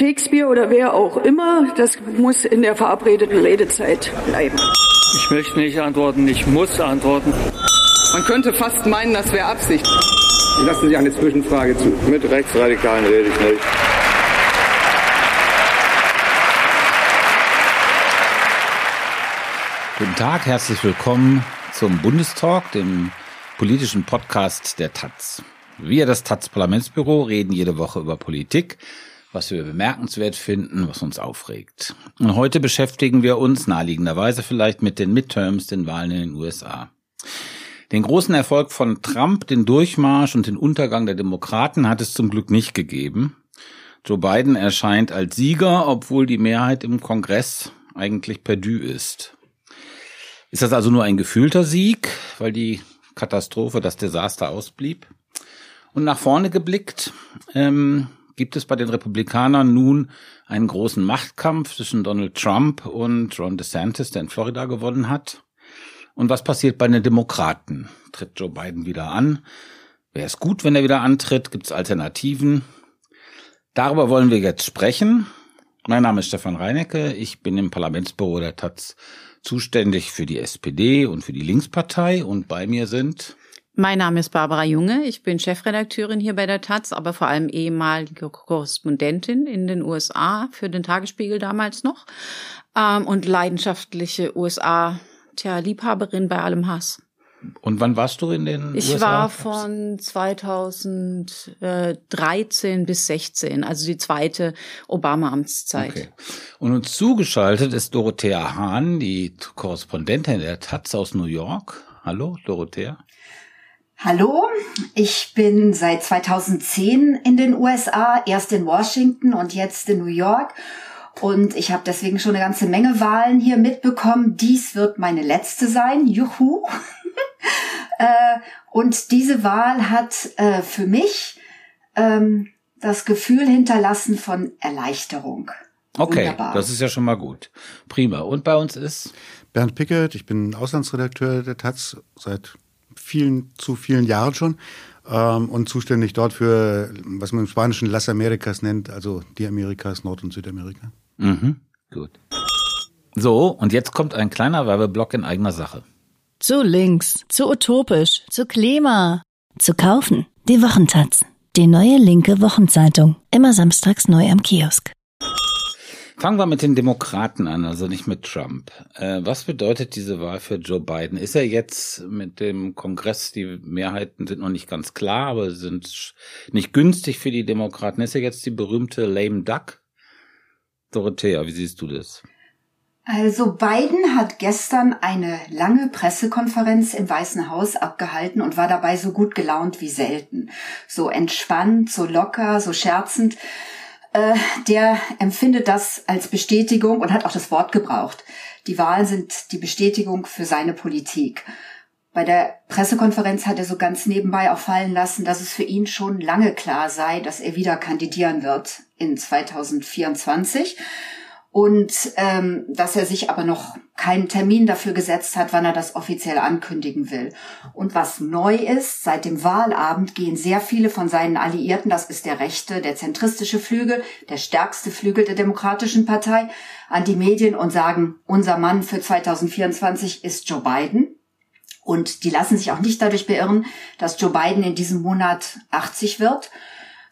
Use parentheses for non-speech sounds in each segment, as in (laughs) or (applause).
Shakespeare oder wer auch immer, das muss in der verabredeten Redezeit bleiben. Ich möchte nicht antworten, ich muss antworten. Man könnte fast meinen, das wäre Absicht. Lassen Sie eine Zwischenfrage zu. Mit Rechtsradikalen rede ich nicht. Guten Tag, herzlich willkommen zum Bundestalk, dem politischen Podcast der Taz. Wir, das Taz Parlamentsbüro, reden jede Woche über Politik, was wir bemerkenswert finden, was uns aufregt. Und heute beschäftigen wir uns naheliegenderweise vielleicht mit den Midterms, den Wahlen in den USA. Den großen Erfolg von Trump, den Durchmarsch und den Untergang der Demokraten hat es zum Glück nicht gegeben. Joe Biden erscheint als Sieger, obwohl die Mehrheit im Kongress eigentlich perdu ist. Ist das also nur ein gefühlter Sieg, weil die Katastrophe, das Desaster ausblieb? Und nach vorne geblickt, ähm, gibt es bei den Republikanern nun einen großen Machtkampf zwischen Donald Trump und Ron DeSantis, der in Florida gewonnen hat. Und was passiert bei den Demokraten? Tritt Joe Biden wieder an? Wäre es gut, wenn er wieder antritt? Gibt es Alternativen? Darüber wollen wir jetzt sprechen. Mein Name ist Stefan Reinecke. Ich bin im Parlamentsbüro der Taz zuständig für die SPD und für die Linkspartei und bei mir sind mein Name ist Barbara Junge. Ich bin Chefredakteurin hier bei der Taz, aber vor allem ehemalige Korrespondentin in den USA für den Tagesspiegel damals noch ähm, und leidenschaftliche USA tja, Liebhaberin bei allem Hass. Und wann warst du in den ich USA? Ich war von 2013 bis 16, also die zweite Obama-Amtszeit. Okay. Und uns zugeschaltet ist Dorothea Hahn, die Korrespondentin der Taz aus New York. Hallo, Dorothea. Hallo, ich bin seit 2010 in den USA, erst in Washington und jetzt in New York und ich habe deswegen schon eine ganze Menge Wahlen hier mitbekommen. Dies wird meine letzte sein. Juhu. (laughs) äh, und diese Wahl hat äh, für mich ähm, das Gefühl hinterlassen von Erleichterung. Okay, Wunderbar. das ist ja schon mal gut. Prima. Und bei uns ist Bernd Pickett. Ich bin Auslandsredakteur der Taz seit vielen, zu vielen Jahren schon ähm, und zuständig dort für, was man im Spanischen Las Americas nennt, also die Amerikas, Nord- und Südamerika. Mhm, gut. So, und jetzt kommt ein kleiner Werbeblock in eigener Sache. Zu links, zu utopisch, zu Klima. Zu kaufen. Die Wochentaz. Die neue linke Wochenzeitung. Immer samstags neu am Kiosk. Fangen wir mit den Demokraten an, also nicht mit Trump. Äh, was bedeutet diese Wahl für Joe Biden? Ist er jetzt mit dem Kongress, die Mehrheiten sind noch nicht ganz klar, aber sind nicht günstig für die Demokraten. Ist er jetzt die berühmte Lame Duck? Dorothea, wie siehst du das? Also Biden hat gestern eine lange Pressekonferenz im Weißen Haus abgehalten und war dabei so gut gelaunt wie selten. So entspannt, so locker, so scherzend. Äh, der empfindet das als Bestätigung und hat auch das Wort gebraucht. Die Wahlen sind die Bestätigung für seine Politik. Bei der Pressekonferenz hat er so ganz nebenbei auch fallen lassen, dass es für ihn schon lange klar sei, dass er wieder kandidieren wird in 2024 und ähm, dass er sich aber noch keinen Termin dafür gesetzt hat, wann er das offiziell ankündigen will. Und was neu ist, seit dem Wahlabend gehen sehr viele von seinen Alliierten, das ist der rechte, der zentristische Flügel, der stärkste Flügel der Demokratischen Partei, an die Medien und sagen, unser Mann für 2024 ist Joe Biden. Und die lassen sich auch nicht dadurch beirren, dass Joe Biden in diesem Monat 80 wird,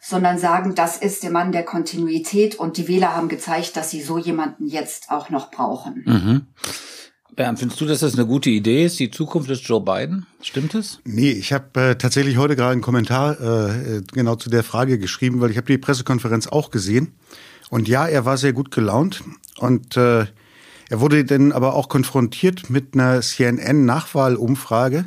sondern sagen, das ist der Mann der Kontinuität und die Wähler haben gezeigt, dass sie so jemanden jetzt auch noch brauchen. Mhm. Bernd, findest du, dass das eine gute Idee ist, die Zukunft des Joe Biden? Stimmt es? Nee, ich habe äh, tatsächlich heute gerade einen Kommentar äh, genau zu der Frage geschrieben, weil ich habe die Pressekonferenz auch gesehen. Und ja, er war sehr gut gelaunt und äh, er wurde dann aber auch konfrontiert mit einer CNN-Nachwahlumfrage,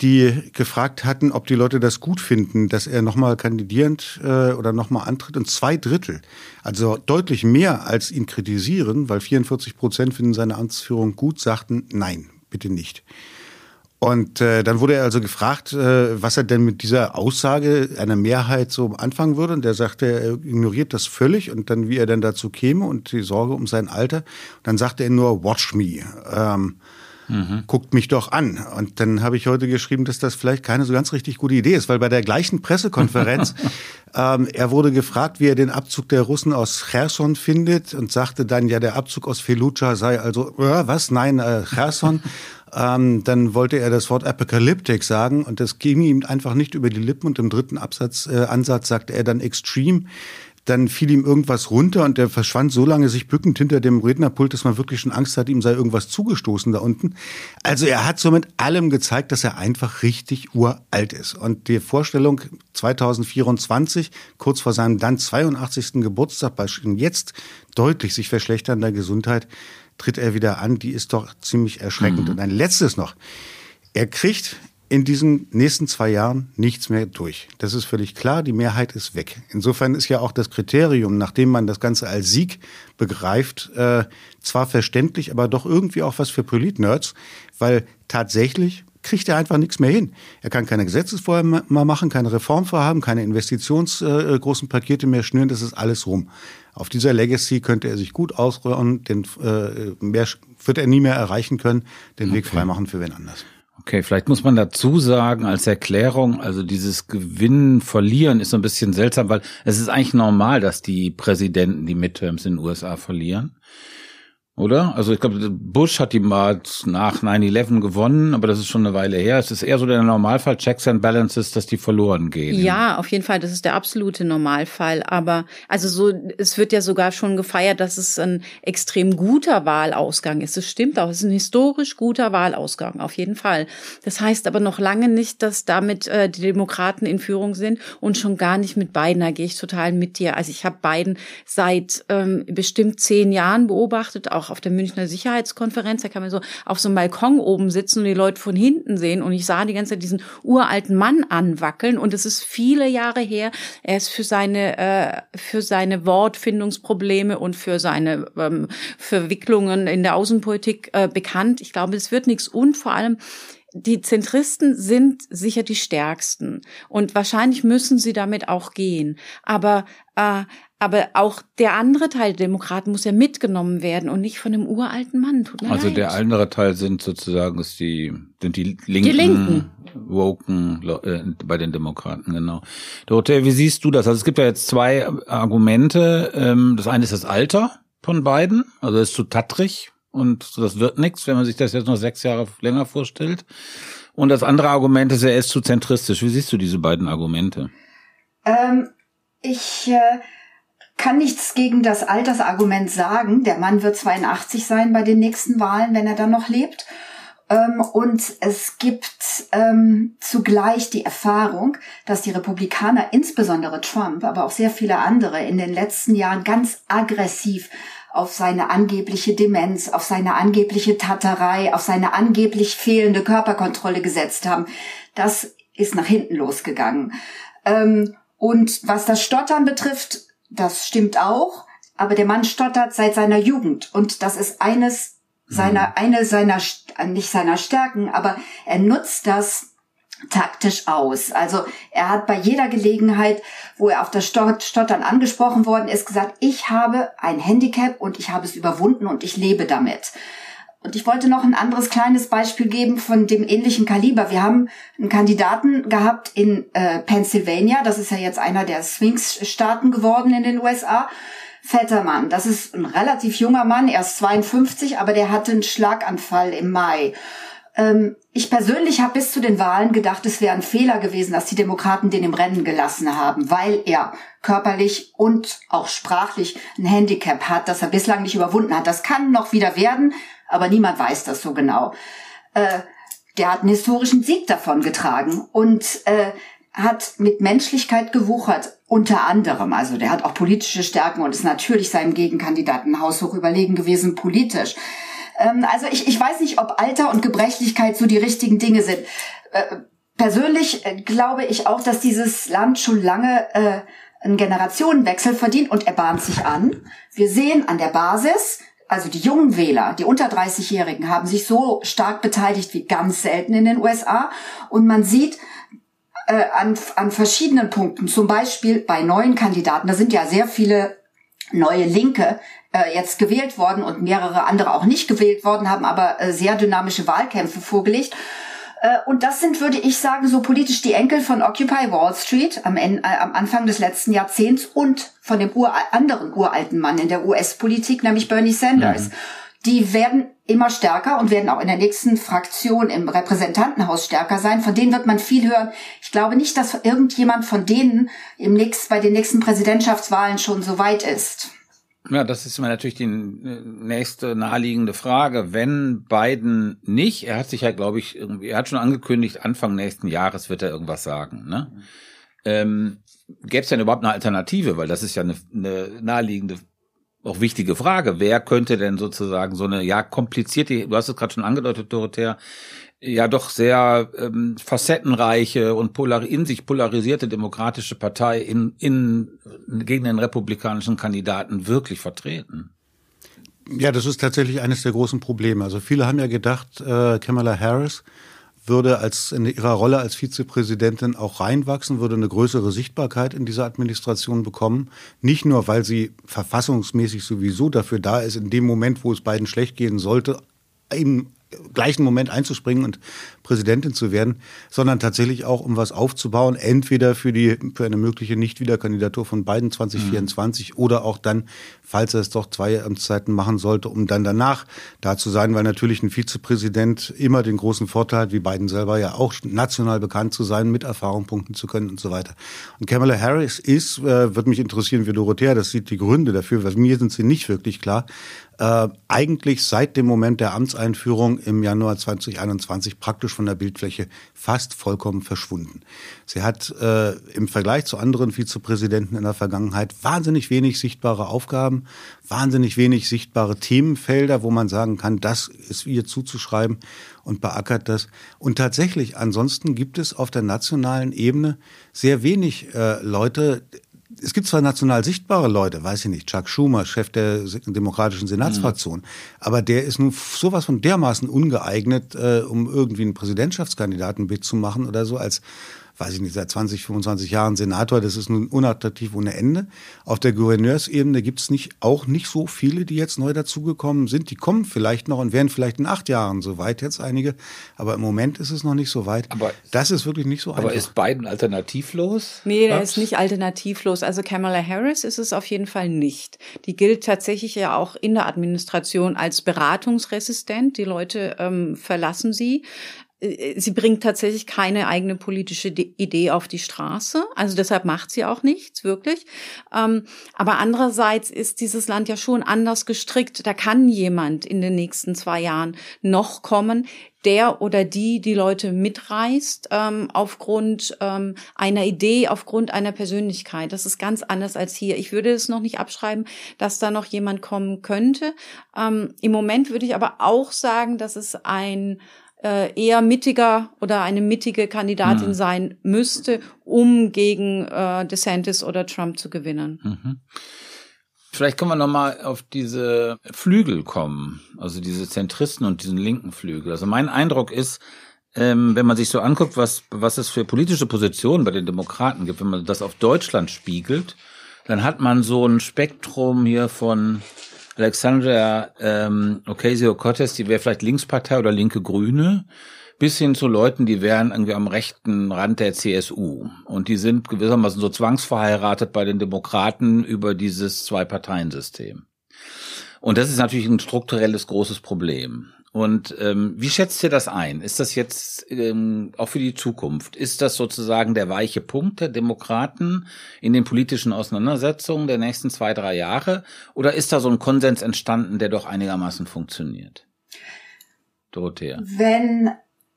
die gefragt hatten, ob die Leute das gut finden, dass er nochmal kandidierend äh, oder nochmal antritt. Und zwei Drittel, also deutlich mehr als ihn kritisieren, weil 44 Prozent finden seine Amtsführung gut, sagten, nein, bitte nicht. Und äh, dann wurde er also gefragt, äh, was er denn mit dieser Aussage einer Mehrheit so anfangen würde. Und der sagte, er ignoriert das völlig und dann, wie er denn dazu käme und die Sorge um sein Alter. Und dann sagte er nur, watch me. Ähm, Mhm. Guckt mich doch an. Und dann habe ich heute geschrieben, dass das vielleicht keine so ganz richtig gute Idee ist, weil bei der gleichen Pressekonferenz, (laughs) ähm, er wurde gefragt, wie er den Abzug der Russen aus Cherson findet und sagte dann, ja, der Abzug aus Felucha sei also, äh, was? Nein, äh, Cherson. (laughs) ähm, dann wollte er das Wort Apocalyptic sagen und das ging ihm einfach nicht über die Lippen und im dritten Absatz, äh, Ansatz sagte er dann Extreme dann fiel ihm irgendwas runter und er verschwand so lange sich bückend hinter dem Rednerpult, dass man wirklich schon Angst hatte, ihm sei irgendwas zugestoßen da unten. Also er hat somit allem gezeigt, dass er einfach richtig uralt ist. Und die Vorstellung 2024, kurz vor seinem dann 82. Geburtstag, bei jetzt deutlich sich verschlechternder Gesundheit, tritt er wieder an, die ist doch ziemlich erschreckend. Mhm. Und ein letztes noch. Er kriegt in diesen nächsten zwei Jahren nichts mehr durch. Das ist völlig klar, die Mehrheit ist weg. Insofern ist ja auch das Kriterium, nachdem man das Ganze als Sieg begreift, äh, zwar verständlich, aber doch irgendwie auch was für Politnerds, weil tatsächlich kriegt er einfach nichts mehr hin. Er kann keine Gesetzesvorhaben mehr machen, keine Reformvorhaben, keine investitionsgroßen äh, Pakete mehr schnüren, das ist alles rum. Auf dieser Legacy könnte er sich gut ausräumen, den äh, mehr wird er nie mehr erreichen können, den okay. Weg freimachen für wen anders. Okay, vielleicht muss man dazu sagen als Erklärung, also dieses Gewinnen, Verlieren ist so ein bisschen seltsam, weil es ist eigentlich normal, dass die Präsidenten die Midterms in den USA verlieren. Oder? Also ich glaube, Bush hat die mal nach 9-11 gewonnen, aber das ist schon eine Weile her. Es ist eher so der Normalfall, Checks and Balances, dass die verloren gehen. Ja, auf jeden Fall, das ist der absolute Normalfall. Aber also so, es wird ja sogar schon gefeiert, dass es ein extrem guter Wahlausgang ist. Das stimmt auch, es ist ein historisch guter Wahlausgang, auf jeden Fall. Das heißt aber noch lange nicht, dass damit äh, die Demokraten in Führung sind und schon gar nicht mit Biden. Da gehe ich total mit dir. Also ich habe Biden seit ähm, bestimmt zehn Jahren beobachtet, auch auch auf der Münchner Sicherheitskonferenz, da kann man so auf so einem Balkon oben sitzen und die Leute von hinten sehen und ich sah die ganze Zeit diesen uralten Mann anwackeln und es ist viele Jahre her. Er ist für seine äh, für seine Wortfindungsprobleme und für seine ähm, Verwicklungen in der Außenpolitik äh, bekannt. Ich glaube, es wird nichts und vor allem die Zentristen sind sicher die stärksten und wahrscheinlich müssen sie damit auch gehen. Aber äh, aber auch der andere Teil der Demokraten muss ja mitgenommen werden und nicht von dem uralten Mann. Tut mir also leid. der andere Teil sind sozusagen ist die sind die Linken, die Linken. Woken äh, bei den Demokraten genau. Dorothea, wie siehst du das? Also es gibt ja jetzt zwei Argumente. Ähm, das eine ist das Alter von beiden, also ist zu tattrig und das wird nichts, wenn man sich das jetzt noch sechs Jahre länger vorstellt. Und das andere Argument ist, er ist zu zentristisch. Wie siehst du diese beiden Argumente? Ähm, ich äh kann nichts gegen das Altersargument sagen. Der Mann wird 82 sein bei den nächsten Wahlen, wenn er dann noch lebt. Ähm, und es gibt ähm, zugleich die Erfahrung, dass die Republikaner, insbesondere Trump, aber auch sehr viele andere, in den letzten Jahren ganz aggressiv auf seine angebliche Demenz, auf seine angebliche Tatterei, auf seine angeblich fehlende Körperkontrolle gesetzt haben. Das ist nach hinten losgegangen. Ähm, und was das Stottern betrifft, das stimmt auch, aber der Mann stottert seit seiner Jugend und das ist eines seiner, mhm. eine seiner, nicht seiner Stärken, aber er nutzt das taktisch aus. Also er hat bei jeder Gelegenheit, wo er auf das Stottern angesprochen worden ist, gesagt, ich habe ein Handicap und ich habe es überwunden und ich lebe damit. Und ich wollte noch ein anderes kleines Beispiel geben von dem ähnlichen Kaliber. Wir haben einen Kandidaten gehabt in äh, Pennsylvania. Das ist ja jetzt einer der Sphinx-Staaten geworden in den USA. Vettermann, das ist ein relativ junger Mann, er ist 52, aber der hatte einen Schlaganfall im Mai. Ähm, ich persönlich habe bis zu den Wahlen gedacht, es wäre ein Fehler gewesen, dass die Demokraten den im Rennen gelassen haben, weil er körperlich und auch sprachlich ein Handicap hat, das er bislang nicht überwunden hat. Das kann noch wieder werden, aber niemand weiß das so genau. Äh, der hat einen historischen Sieg davon getragen und äh, hat mit Menschlichkeit gewuchert, unter anderem. Also der hat auch politische Stärken und ist natürlich seinem Gegenkandidaten haushoch überlegen gewesen politisch. Ähm, also ich, ich weiß nicht, ob Alter und Gebrechlichkeit so die richtigen Dinge sind. Äh, persönlich äh, glaube ich auch, dass dieses Land schon lange äh, einen Generationenwechsel verdient und er bahnt sich an. Wir sehen an der Basis, also die jungen Wähler, die unter 30-Jährigen haben sich so stark beteiligt wie ganz selten in den USA. Und man sieht äh, an, an verschiedenen Punkten, zum Beispiel bei neuen Kandidaten, da sind ja sehr viele neue Linke äh, jetzt gewählt worden und mehrere andere auch nicht gewählt worden, haben aber äh, sehr dynamische Wahlkämpfe vorgelegt. Äh, und das sind, würde ich sagen, so politisch die Enkel von Occupy Wall Street am, Ende, äh, am Anfang des letzten Jahrzehnts und von dem ur anderen uralten Mann in der US-Politik, nämlich Bernie Sanders. Mhm. Die werden immer stärker und werden auch in der nächsten Fraktion im Repräsentantenhaus stärker sein. Von denen wird man viel hören. Ich glaube nicht, dass irgendjemand von denen im nächsten, bei den nächsten Präsidentschaftswahlen schon so weit ist. Ja, das ist immer natürlich die nächste naheliegende Frage. Wenn Biden nicht, er hat sich ja, glaube ich, irgendwie, er hat schon angekündigt, Anfang nächsten Jahres wird er irgendwas sagen. Ne? Ähm, Gäbe es denn überhaupt eine Alternative? Weil das ist ja eine, eine naheliegende, auch wichtige Frage. Wer könnte denn sozusagen so eine, ja, komplizierte, du hast es gerade schon angedeutet, Dorothea, ja doch sehr ähm, facettenreiche und polar in sich polarisierte demokratische Partei in, in gegen den republikanischen Kandidaten wirklich vertreten? Ja, das ist tatsächlich eines der großen Probleme. Also viele haben ja gedacht, äh, Kamala Harris würde als in ihrer Rolle als Vizepräsidentin auch reinwachsen, würde eine größere Sichtbarkeit in dieser Administration bekommen. Nicht nur, weil sie verfassungsmäßig sowieso dafür da ist, in dem Moment, wo es beiden schlecht gehen sollte, eben gleichen Moment einzuspringen und Präsidentin zu werden, sondern tatsächlich auch, um was aufzubauen, entweder für die für eine mögliche Nichtwiederkandidatur von Biden 2024 mhm. oder auch dann, falls er es doch zwei Amtszeiten machen sollte, um dann danach da zu sein, weil natürlich ein Vizepräsident immer den großen Vorteil hat, wie Biden selber ja auch national bekannt zu sein, mit Erfahrung punkten zu können und so weiter. Und Kamala Harris ist, äh, wird mich interessieren, wie Dorothea das sieht, die Gründe dafür, weil mir sind sie nicht wirklich klar, äh, eigentlich seit dem Moment der Amtseinführung im Januar 2021 praktisch von der Bildfläche fast vollkommen verschwunden. Sie hat äh, im Vergleich zu anderen Vizepräsidenten in der Vergangenheit wahnsinnig wenig sichtbare Aufgaben, wahnsinnig wenig sichtbare Themenfelder, wo man sagen kann, das ist ihr zuzuschreiben und beackert das. Und tatsächlich, ansonsten gibt es auf der nationalen Ebene sehr wenig äh, Leute, es gibt zwar national sichtbare Leute, weiß ich nicht, Chuck Schumer, Chef der demokratischen Senatsfraktion, mhm. aber der ist nun sowas von dermaßen ungeeignet, äh, um irgendwie einen Präsidentschaftskandidaten zu machen oder so, als weiß ich nicht, seit 20, 25 Jahren Senator, das ist nun unattraktiv ohne Ende. Auf der Gouverneursebene gibt es nicht, auch nicht so viele, die jetzt neu dazugekommen sind. Die kommen vielleicht noch und werden vielleicht in acht Jahren so weit jetzt einige, aber im Moment ist es noch nicht so weit. Aber das ist wirklich nicht so aber einfach. Aber ist Biden alternativlos? Nee, der ist nicht alternativlos. Also Kamala Harris ist es auf jeden Fall nicht. Die gilt tatsächlich ja auch in der Administration als beratungsresistent. Die Leute ähm, verlassen sie. Äh, sie bringt tatsächlich keine eigene politische Idee auf die Straße. Also deshalb macht sie auch nichts, wirklich. Ähm, aber andererseits ist dieses Land ja schon anders gestrickt. Da kann jemand in den nächsten zwei Jahren noch kommen, der oder die die Leute mitreißt ähm, aufgrund ähm, einer Idee, aufgrund einer Persönlichkeit. Das ist ganz anders als hier. Ich würde es noch nicht abschreiben, dass da noch jemand kommen könnte. Im Moment würde ich aber auch sagen, dass es ein äh, eher mittiger oder eine mittige Kandidatin mhm. sein müsste, um gegen äh, DeSantis oder Trump zu gewinnen. Mhm. Vielleicht können wir nochmal auf diese Flügel kommen, also diese Zentristen und diesen linken Flügel. Also mein Eindruck ist, ähm, wenn man sich so anguckt, was, was es für politische Positionen bei den Demokraten gibt, wenn man das auf Deutschland spiegelt, dann hat man so ein Spektrum hier von Alexandra ähm, Ocasio-Cortez, die wäre vielleicht Linkspartei oder linke Grüne, bis hin zu Leuten, die wären irgendwie am rechten Rand der CSU. Und die sind gewissermaßen so zwangsverheiratet bei den Demokraten über dieses Zwei-Parteien-System. Und das ist natürlich ein strukturelles großes Problem. Und ähm, wie schätzt ihr das ein? Ist das jetzt ähm, auch für die Zukunft? Ist das sozusagen der weiche Punkt der Demokraten in den politischen Auseinandersetzungen der nächsten zwei, drei Jahre? Oder ist da so ein Konsens entstanden, der doch einigermaßen funktioniert? Dorothea. Wenn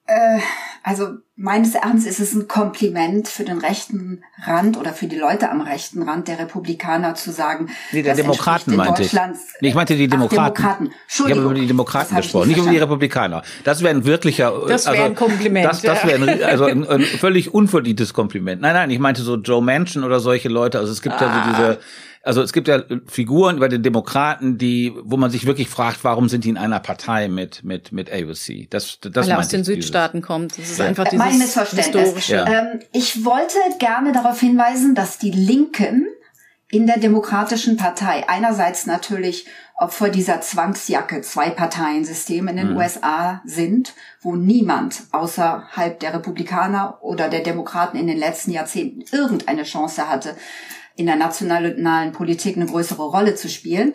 äh, also meines Erachtens ist es ein Kompliment für den rechten Rand oder für die Leute am rechten Rand der Republikaner zu sagen, nee, der Demokraten meinte ich. Nee, ich meinte die Demokraten. Ach, Demokraten. Ich habe über die Demokraten gesprochen, nicht, nicht über die Republikaner. Das wäre ein wirklicher, das wäre also, ein Kompliment. Das, das wäre ein, also ein, ein (laughs) völlig unverdientes Kompliment. Nein, nein, ich meinte so Joe Manchin oder solche Leute. Also es gibt ah. ja so ah. diese also es gibt ja Figuren bei den Demokraten, die, wo man sich wirklich fragt, warum sind die in einer Partei mit mit mit AOC? Das, das Weil er aus den Südstaaten dieses. kommt. Das ist ja. einfach dieses mein Missverständnis. Ja. Ähm, ich wollte gerne darauf hinweisen, dass die Linken in der Demokratischen Partei. Einerseits natürlich Opfer dieser Zwangsjacke, Zwei-Parteien-System in den mhm. USA sind, wo niemand außerhalb der Republikaner oder der Demokraten in den letzten Jahrzehnten irgendeine Chance hatte, in der nationalen Politik eine größere Rolle zu spielen.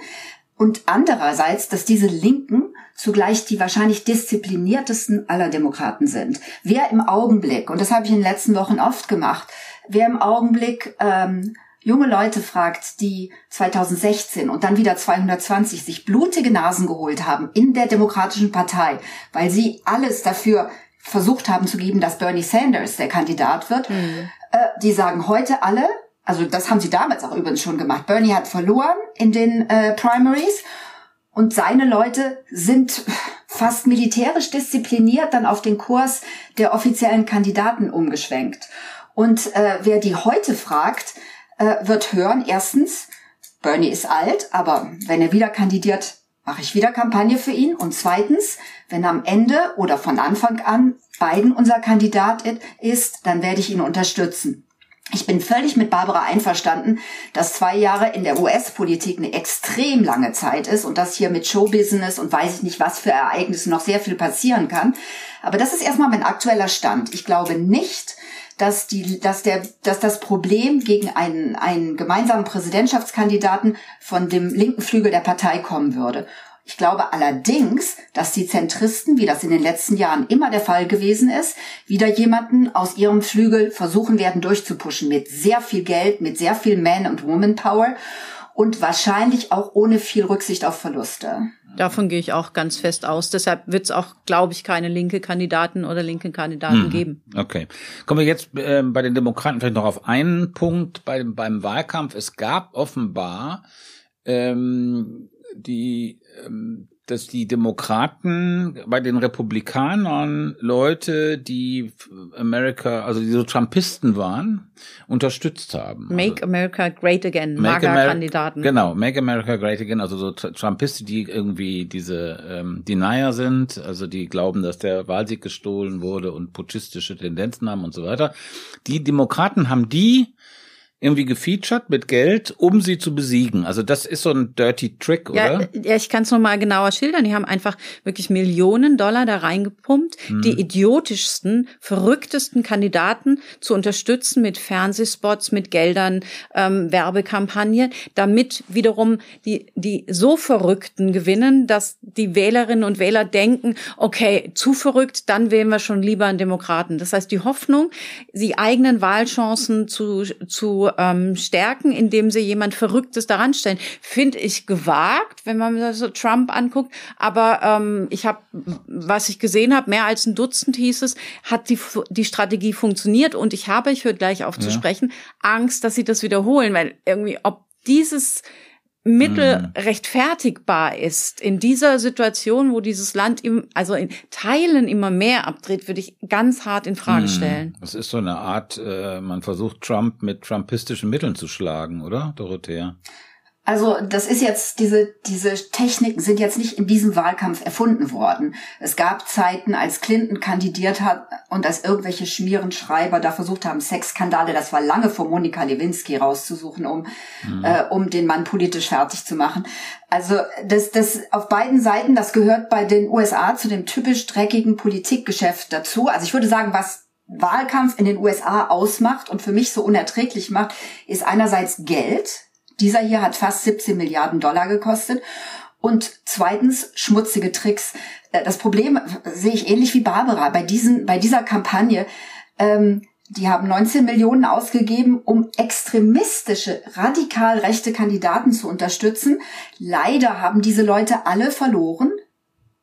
Und andererseits, dass diese Linken zugleich die wahrscheinlich diszipliniertesten aller Demokraten sind. Wer im Augenblick, und das habe ich in den letzten Wochen oft gemacht, wer im Augenblick ähm, junge Leute fragt, die 2016 und dann wieder 220 sich blutige Nasen geholt haben in der Demokratischen Partei, weil sie alles dafür versucht haben zu geben, dass Bernie Sanders der Kandidat wird, mhm. äh, die sagen heute alle, also das haben sie damals auch übrigens schon gemacht. Bernie hat verloren in den äh, Primaries und seine Leute sind fast militärisch diszipliniert dann auf den Kurs der offiziellen Kandidaten umgeschwenkt. Und äh, wer die heute fragt, äh, wird hören, erstens, Bernie ist alt, aber wenn er wieder kandidiert, mache ich wieder Kampagne für ihn. Und zweitens, wenn am Ende oder von Anfang an Biden unser Kandidat ist, dann werde ich ihn unterstützen. Ich bin völlig mit Barbara einverstanden, dass zwei Jahre in der US-Politik eine extrem lange Zeit ist und dass hier mit Showbusiness und weiß ich nicht was für Ereignisse noch sehr viel passieren kann. Aber das ist erstmal mein aktueller Stand. Ich glaube nicht, dass die, dass der, dass das Problem gegen einen, einen gemeinsamen Präsidentschaftskandidaten von dem linken Flügel der Partei kommen würde. Ich glaube allerdings, dass die Zentristen, wie das in den letzten Jahren immer der Fall gewesen ist, wieder jemanden aus ihrem Flügel versuchen werden durchzupuschen mit sehr viel Geld, mit sehr viel Man- und Woman-Power und wahrscheinlich auch ohne viel Rücksicht auf Verluste. Davon gehe ich auch ganz fest aus. Deshalb wird es auch, glaube ich, keine linke Kandidaten oder linke Kandidaten mhm. geben. Okay. Kommen wir jetzt äh, bei den Demokraten vielleicht noch auf einen Punkt bei, beim Wahlkampf. Es gab offenbar ähm, die, dass die Demokraten bei den Republikanern Leute, die America, also die so Trumpisten waren, unterstützt haben. Make also, America Great Again, MAGA-Kandidaten. Genau, Make America Great Again, also so Trumpisten, die irgendwie diese ähm, Denier sind, also die glauben, dass der Wahlsieg gestohlen wurde und putschistische Tendenzen haben und so weiter. Die Demokraten haben die irgendwie gefeatured mit Geld, um sie zu besiegen. Also das ist so ein dirty Trick, oder? Ja, ja ich kann es nochmal genauer schildern. Die haben einfach wirklich Millionen Dollar da reingepumpt, hm. die idiotischsten, verrücktesten Kandidaten zu unterstützen mit Fernsehspots, mit Geldern, ähm, Werbekampagnen, damit wiederum die, die so Verrückten gewinnen, dass die Wählerinnen und Wähler denken, okay, zu verrückt, dann wählen wir schon lieber einen Demokraten. Das heißt, die Hoffnung, die eigenen Wahlchancen zu, zu ähm, stärken, indem sie jemand Verrücktes daran stellen. Finde ich gewagt, wenn man so Trump anguckt. Aber ähm, ich habe, was ich gesehen habe, mehr als ein Dutzend hieß es, hat die, die Strategie funktioniert. Und ich habe, ich höre gleich auf ja. zu sprechen, Angst, dass sie das wiederholen, weil irgendwie, ob dieses Mittel mhm. rechtfertigbar ist in dieser Situation, wo dieses Land im, also in Teilen immer mehr abdreht, würde ich ganz hart in Frage mhm. stellen. Das ist so eine Art, äh, man versucht Trump mit trumpistischen Mitteln zu schlagen, oder, Dorothea? Also das ist jetzt, diese, diese Techniken sind jetzt nicht in diesem Wahlkampf erfunden worden. Es gab Zeiten, als Clinton kandidiert hat und als irgendwelche Schmierenschreiber da versucht haben, Sexskandale, das war lange vor Monika Lewinsky rauszusuchen, um, mhm. äh, um den Mann politisch fertig zu machen. Also das, das auf beiden Seiten, das gehört bei den USA zu dem typisch dreckigen Politikgeschäft dazu. Also ich würde sagen, was Wahlkampf in den USA ausmacht und für mich so unerträglich macht, ist einerseits Geld, dieser hier hat fast 17 Milliarden Dollar gekostet. Und zweitens schmutzige Tricks. Äh, das Problem sehe ich ähnlich wie Barbara bei diesen, bei dieser Kampagne. Ähm, die haben 19 Millionen ausgegeben, um extremistische, radikal rechte Kandidaten zu unterstützen. Leider haben diese Leute alle verloren.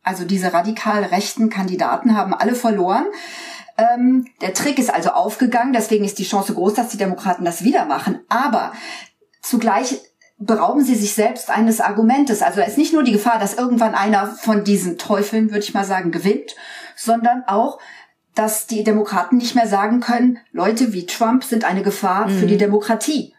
Also diese radikal rechten Kandidaten haben alle verloren. Ähm, der Trick ist also aufgegangen, deswegen ist die Chance groß, dass die Demokraten das wieder machen. Aber Zugleich berauben sie sich selbst eines Argumentes. Also es ist nicht nur die Gefahr, dass irgendwann einer von diesen Teufeln, würde ich mal sagen, gewinnt, sondern auch, dass die Demokraten nicht mehr sagen können, Leute wie Trump sind eine Gefahr mhm. für die Demokratie.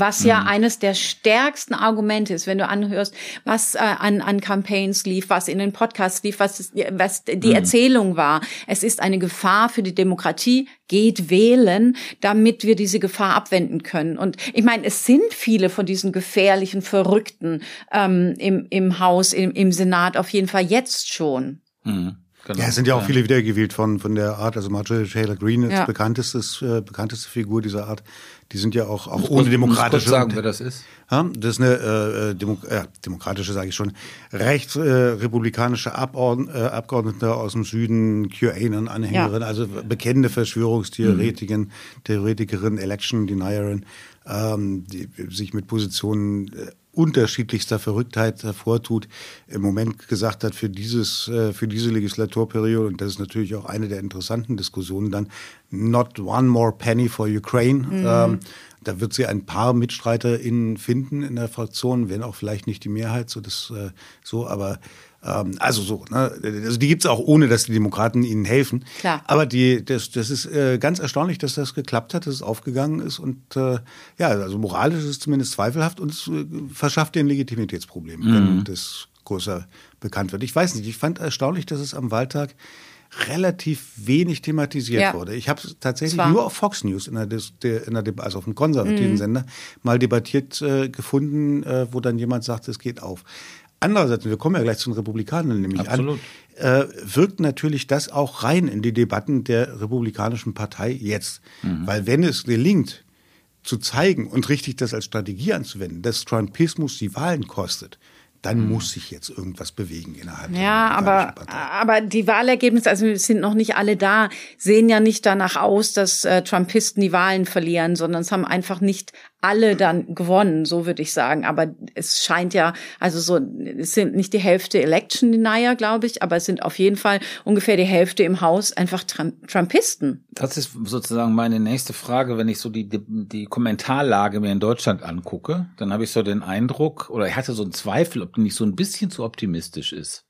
Was ja mhm. eines der stärksten Argumente ist, wenn du anhörst, was äh, an, an Campaigns lief, was in den Podcasts lief, was, was die mhm. Erzählung war. Es ist eine Gefahr für die Demokratie, geht wählen, damit wir diese Gefahr abwenden können. Und ich meine, es sind viele von diesen gefährlichen Verrückten ähm, im, im Haus, im, im Senat auf jeden Fall jetzt schon. Mhm. Genau. Ja, es sind ja auch viele wiedergewählt von, von der Art, also Marjorie Taylor Greene ist ja. bekanntestes, äh, bekannteste Figur dieser Art. Die sind ja auch, auch ohne demokratische. Muss sagen, wer das ist? Ja, das ist eine äh, Demo äh, demokratische, sage ich schon, rechtsrepublikanische äh, Abordn äh, Abgeordnete aus dem Süden, QAnon-Anhängerin, ja. also bekennende Verschwörungstheoretikerin, mhm. Theoretikerin, Election Denierin, ähm, die sich mit Positionen äh, unterschiedlichster Verrücktheit hervortut, im Moment gesagt hat, für dieses, äh, für diese Legislaturperiode, und das ist natürlich auch eine der interessanten Diskussionen dann, not one more penny for Ukraine. Mhm. Ähm, da wird sie ein paar MitstreiterInnen finden in der Fraktion, wenn auch vielleicht nicht die Mehrheit, so das, äh, so, aber ähm, also so, ne? also die gibt's auch ohne, dass die Demokraten ihnen helfen. Klar. Aber die, das, das ist äh, ganz erstaunlich, dass das geklappt hat, dass es aufgegangen ist und äh, ja, also moralisch ist es zumindest zweifelhaft und es äh, verschafft dir ein Legitimitätsproblem, mhm. wenn das größer bekannt wird. Ich weiß nicht, ich fand erstaunlich, dass es am Wahltag relativ wenig thematisiert ja. wurde. Ich habe es tatsächlich nur auf Fox News, in der, in der, also auf einem konservativen mhm. Sender, mal debattiert äh, gefunden, äh, wo dann jemand sagt, es geht auf. Andererseits, wir kommen ja gleich zu den Republikanern nämlich Absolut. an, äh, wirkt natürlich das auch rein in die Debatten der Republikanischen Partei jetzt. Mhm. Weil wenn es gelingt, zu zeigen und richtig das als Strategie anzuwenden, dass Trumpismus die Wahlen kostet, dann mhm. muss sich jetzt irgendwas bewegen innerhalb ja, der aber, Partei. aber die Wahlergebnisse, also sind noch nicht alle da, sehen ja nicht danach aus, dass äh, Trumpisten die Wahlen verlieren, sondern es haben einfach nicht alle dann gewonnen, so würde ich sagen. Aber es scheint ja, also so, es sind nicht die Hälfte Election Denier, glaube ich, aber es sind auf jeden Fall ungefähr die Hälfte im Haus einfach Trumpisten. Das ist sozusagen meine nächste Frage, wenn ich so die, die, die Kommentarlage mir in Deutschland angucke, dann habe ich so den Eindruck, oder ich hatte so einen Zweifel, ob die nicht so ein bisschen zu optimistisch ist.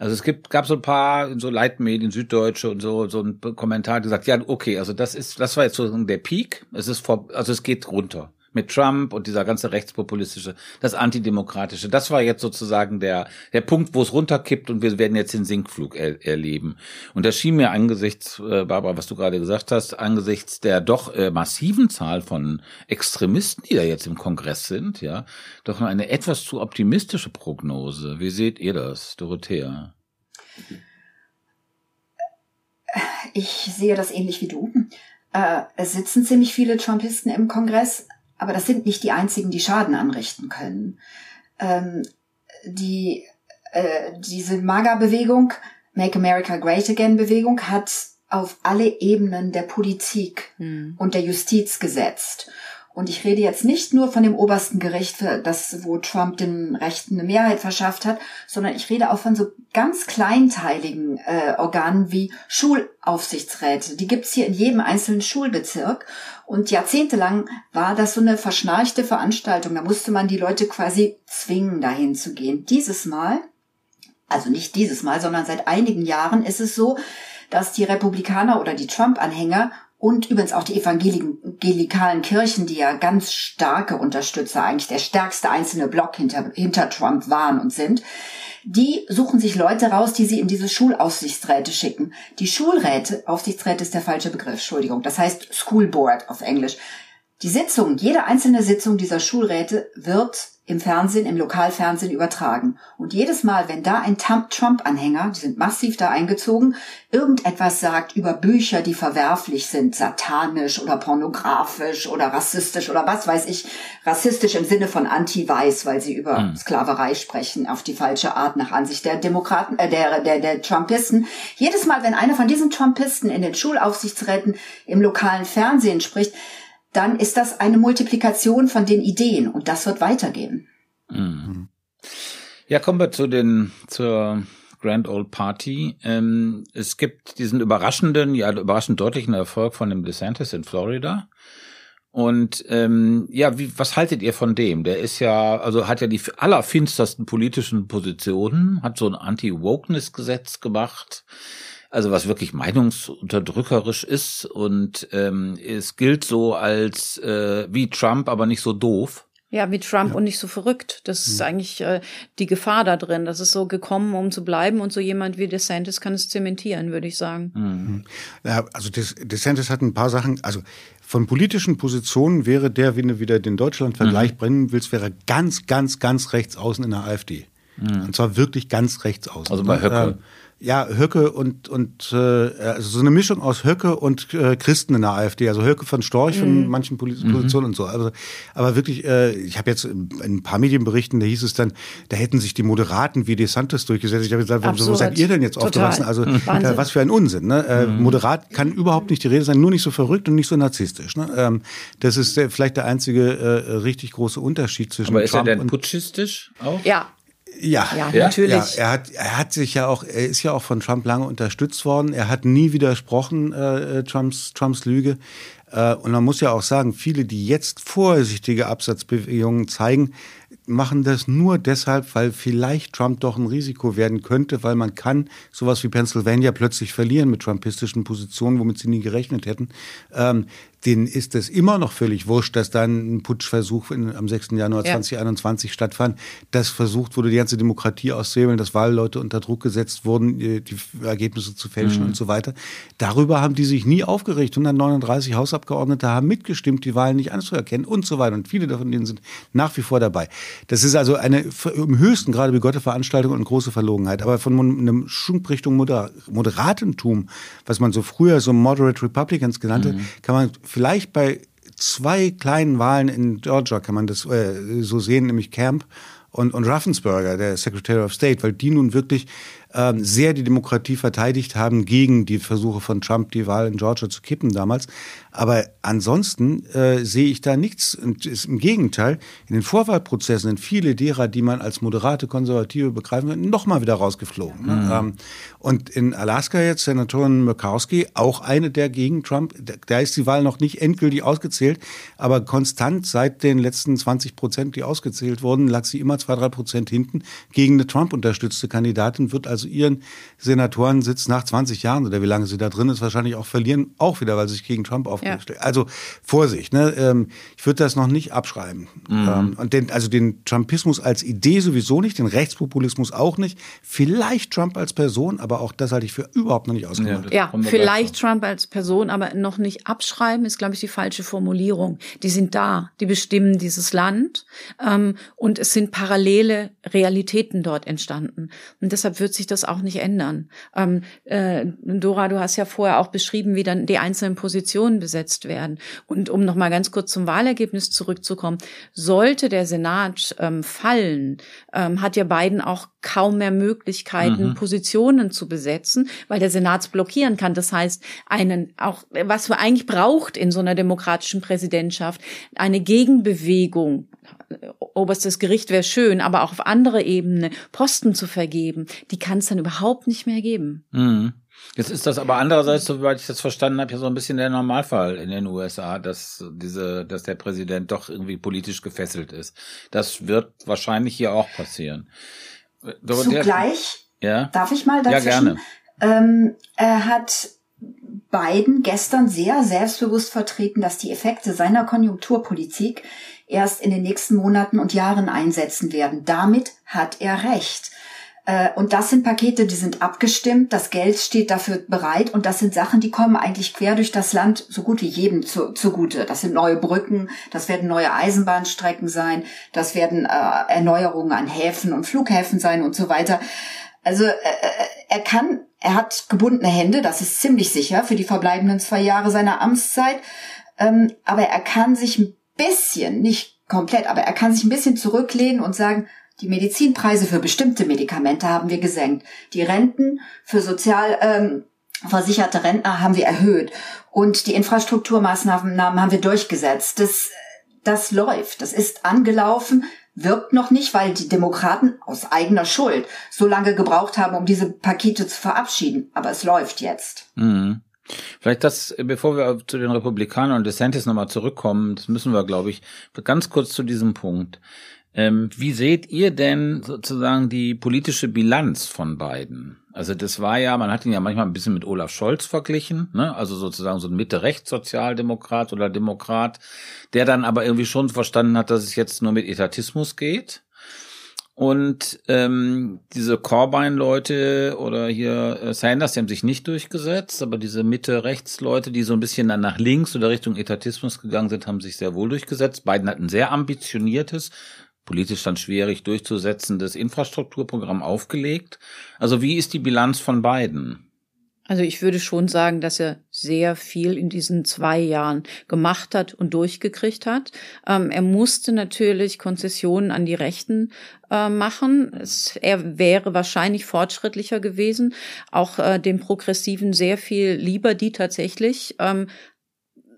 Also es gibt, gab so ein paar so Leitmedien, Süddeutsche und so, so ein Kommentar, die gesagt, ja, okay, also das ist, das war jetzt so der Peak. Es ist vor, also es geht runter mit Trump und dieser ganze rechtspopulistische, das antidemokratische. Das war jetzt sozusagen der, der Punkt, wo es runterkippt und wir werden jetzt den Sinkflug er, erleben. Und das schien mir angesichts, äh, Barbara, was du gerade gesagt hast, angesichts der doch äh, massiven Zahl von Extremisten, die da jetzt im Kongress sind, ja, doch eine etwas zu optimistische Prognose. Wie seht ihr das, Dorothea? Ich sehe das ähnlich wie du. Äh, es sitzen ziemlich viele Trumpisten im Kongress, aber das sind nicht die einzigen, die Schaden anrichten können. Ähm, die, äh, diese MAGA-Bewegung, Make America Great Again-Bewegung, hat auf alle Ebenen der Politik hm. und der Justiz gesetzt. Und ich rede jetzt nicht nur von dem obersten Gericht, das, wo Trump den Rechten eine Mehrheit verschafft hat, sondern ich rede auch von so ganz kleinteiligen äh, Organen wie Schulaufsichtsräte. Die gibt's hier in jedem einzelnen Schulbezirk. Und jahrzehntelang war das so eine verschnarchte Veranstaltung. Da musste man die Leute quasi zwingen, dahin zu gehen. Dieses Mal, also nicht dieses Mal, sondern seit einigen Jahren ist es so, dass die Republikaner oder die Trump-Anhänger und übrigens auch die evangelikalen Kirchen, die ja ganz starke Unterstützer, eigentlich der stärkste einzelne Block hinter, hinter Trump waren und sind, die suchen sich Leute raus, die sie in diese Schulaufsichtsräte schicken. Die Schulräte, Aufsichtsräte ist der falsche Begriff, Entschuldigung, das heißt School Board auf Englisch. Die Sitzung, jede einzelne Sitzung dieser Schulräte wird im Fernsehen, im Lokalfernsehen übertragen. Und jedes Mal, wenn da ein Trump-Anhänger, die sind massiv da eingezogen, irgendetwas sagt über Bücher, die verwerflich sind, satanisch oder pornografisch oder rassistisch oder was weiß ich, rassistisch im Sinne von anti-weiß, weil sie über mhm. Sklaverei sprechen, auf die falsche Art nach Ansicht der Demokraten, äh, der, der, der Trumpisten. Jedes Mal, wenn einer von diesen Trumpisten in den Schulaufsichtsräten im lokalen Fernsehen spricht, dann ist das eine Multiplikation von den Ideen und das wird weitergehen. Mhm. Ja, kommen wir zu den zur Grand Old Party. Ähm, es gibt diesen überraschenden, ja überraschend deutlichen Erfolg von dem DeSantis in Florida. Und ähm, ja, wie, was haltet ihr von dem? Der ist ja, also hat ja die allerfinstersten politischen Positionen, hat so ein Anti-Wokeness-Gesetz gemacht also was wirklich meinungsunterdrückerisch ist und ähm, es gilt so als äh, wie Trump, aber nicht so doof. Ja, wie Trump ja. und nicht so verrückt. Das ist mhm. eigentlich äh, die Gefahr da drin. Das ist so gekommen, um zu bleiben und so jemand wie DeSantis kann es zementieren, würde ich sagen. Mhm. Ja, also DeSantis hat ein paar Sachen, also von politischen Positionen wäre der, wenn du wieder den Deutschland-Vergleich mhm. bringen willst, wäre ganz, ganz, ganz rechts außen in der AfD. Mhm. Und zwar wirklich ganz rechts außen. Also bei Höcke. Äh, ja, Höcke und und äh, also so eine Mischung aus Höcke und äh, Christen in der AfD, also Höcke von Storch mhm. von manchen mhm. Positionen mhm. und so. Also, aber wirklich, äh, ich habe jetzt in, in ein paar Medienberichten, da hieß es dann, da hätten sich die Moderaten wie DeSantis durchgesetzt. Ich habe gesagt, Absurd. wo seid ihr denn jetzt Total. aufgewachsen? Also äh, was für ein Unsinn. Ne? Äh, mhm. Moderat kann überhaupt nicht die Rede sein, nur nicht so verrückt und nicht so narzisstisch. Ne? Ähm, das ist der, vielleicht der einzige äh, richtig große Unterschied zwischen. Aber ist Trump er denn putschistisch auch? Ja. Ja, ja, natürlich. Ja, er hat, er hat sich ja auch, er ist ja auch von Trump lange unterstützt worden. Er hat nie widersprochen äh, äh Trumps Trumps Lüge. Äh, und man muss ja auch sagen, viele, die jetzt vorsichtige Absatzbewegungen zeigen, machen das nur deshalb, weil vielleicht Trump doch ein Risiko werden könnte, weil man kann sowas wie Pennsylvania plötzlich verlieren mit trumpistischen Positionen, womit sie nie gerechnet hätten. Ähm, denen ist es immer noch völlig wurscht, dass dann ein Putschversuch in, am 6. Januar ja. 2021 stattfand, dass versucht wurde, die ganze Demokratie auszuhebeln, dass Wahlleute unter Druck gesetzt wurden, die Ergebnisse zu fälschen mhm. und so weiter. Darüber haben die sich nie aufgeregt. 139 Hausabgeordnete haben mitgestimmt, die Wahlen nicht anzuerkennen und so weiter. Und viele davon denen sind nach wie vor dabei. Das ist also eine im höchsten Grade begottene Veranstaltung und eine große Verlogenheit. Aber von einem Schub Richtung Moder Moderatentum, was man so früher so Moderate Republicans genannt hat, mhm. kann man vielleicht bei zwei kleinen Wahlen in Georgia kann man das äh, so sehen, nämlich Camp und, und Raffensperger, der Secretary of State, weil die nun wirklich sehr die Demokratie verteidigt haben gegen die Versuche von Trump, die Wahl in Georgia zu kippen damals. Aber ansonsten äh, sehe ich da nichts. Und ist im Gegenteil, in den Vorwahlprozessen sind viele derer, die man als moderate Konservative begreifen kann, nochmal wieder rausgeflogen. Ne? Mhm. Ähm, und in Alaska jetzt Senatorin Murkowski, auch eine der gegen Trump, da ist die Wahl noch nicht endgültig ausgezählt, aber konstant seit den letzten 20 Prozent, die ausgezählt wurden, lag sie immer zwei, drei Prozent hinten gegen eine Trump-unterstützte Kandidatin, wird also ihren Senatorensitz nach 20 Jahren oder wie lange sie da drin ist, wahrscheinlich auch verlieren, auch wieder, weil sie sich gegen Trump auf aufgestellt. Ja. Also Vorsicht, ne? Ähm, ich würde das noch nicht abschreiben. Mhm. Ähm, und den, also den Trumpismus als Idee sowieso nicht, den Rechtspopulismus auch nicht. Vielleicht Trump als Person, aber auch das halte ich für überhaupt noch nicht ausgemacht. Ja, ja vielleicht Trump als Person, aber noch nicht abschreiben ist, glaube ich, die falsche Formulierung. Die sind da, die bestimmen dieses Land ähm, und es sind parallele Realitäten dort entstanden. Und deshalb wird sich das auch nicht ändern. Ähm, äh, Dora, du hast ja vorher auch beschrieben, wie dann die einzelnen Positionen besetzt werden. Und um noch mal ganz kurz zum Wahlergebnis zurückzukommen, sollte der Senat ähm, fallen, ähm, hat ja Biden auch kaum mehr Möglichkeiten, mhm. Positionen zu besetzen, weil der Senat blockieren kann. Das heißt, einen auch, was man eigentlich braucht in so einer demokratischen Präsidentschaft, eine Gegenbewegung oberstes Gericht wäre schön, aber auch auf andere Ebene Posten zu vergeben, die kann es dann überhaupt nicht mehr geben. Mhm. Jetzt ist das aber andererseits, soweit ich das verstanden habe, ja so ein bisschen der Normalfall in den USA, dass diese, dass der Präsident doch irgendwie politisch gefesselt ist. Das wird wahrscheinlich hier auch passieren. Zugleich, ja? darf ich mal dazwischen? Ja, gerne. Ähm, er hat Biden gestern sehr selbstbewusst vertreten, dass die Effekte seiner Konjunkturpolitik erst in den nächsten Monaten und Jahren einsetzen werden. Damit hat er recht. Äh, und das sind Pakete, die sind abgestimmt, das Geld steht dafür bereit und das sind Sachen, die kommen eigentlich quer durch das Land so gut wie jedem zu, zugute. Das sind neue Brücken, das werden neue Eisenbahnstrecken sein, das werden äh, Erneuerungen an Häfen und Flughäfen sein und so weiter. Also äh, äh, er kann, er hat gebundene Hände, das ist ziemlich sicher für die verbleibenden zwei Jahre seiner Amtszeit, ähm, aber er kann sich bisschen, nicht komplett, aber er kann sich ein bisschen zurücklehnen und sagen, die Medizinpreise für bestimmte Medikamente haben wir gesenkt. Die Renten für sozial ähm, versicherte Rentner haben wir erhöht. Und die Infrastrukturmaßnahmen haben wir durchgesetzt. Das, das läuft. Das ist angelaufen wirkt noch nicht, weil die Demokraten aus eigener Schuld so lange gebraucht haben, um diese Pakete zu verabschieden. Aber es läuft jetzt. Mhm. Vielleicht das, bevor wir zu den Republikanern und DeSantis nochmal zurückkommen, das müssen wir, glaube ich, ganz kurz zu diesem Punkt. Ähm, wie seht ihr denn sozusagen die politische Bilanz von beiden? Also das war ja, man hat ihn ja manchmal ein bisschen mit Olaf Scholz verglichen, ne? also sozusagen so ein Mitte-Rechts-Sozialdemokrat oder Demokrat, der dann aber irgendwie schon verstanden hat, dass es jetzt nur mit Etatismus geht. Und ähm, diese Corbyn-Leute oder hier äh, Sanders, die haben sich nicht durchgesetzt, aber diese Mitte-Rechts-Leute, die so ein bisschen dann nach links oder Richtung Etatismus gegangen sind, haben sich sehr wohl durchgesetzt. Biden hat ein sehr ambitioniertes, politisch dann schwierig durchzusetzendes Infrastrukturprogramm aufgelegt. Also wie ist die Bilanz von beiden? Also ich würde schon sagen, dass er sehr viel in diesen zwei Jahren gemacht hat und durchgekriegt hat. Ähm, er musste natürlich Konzessionen an die Rechten äh, machen. Es, er wäre wahrscheinlich fortschrittlicher gewesen, auch äh, dem Progressiven sehr viel lieber, die tatsächlich ähm,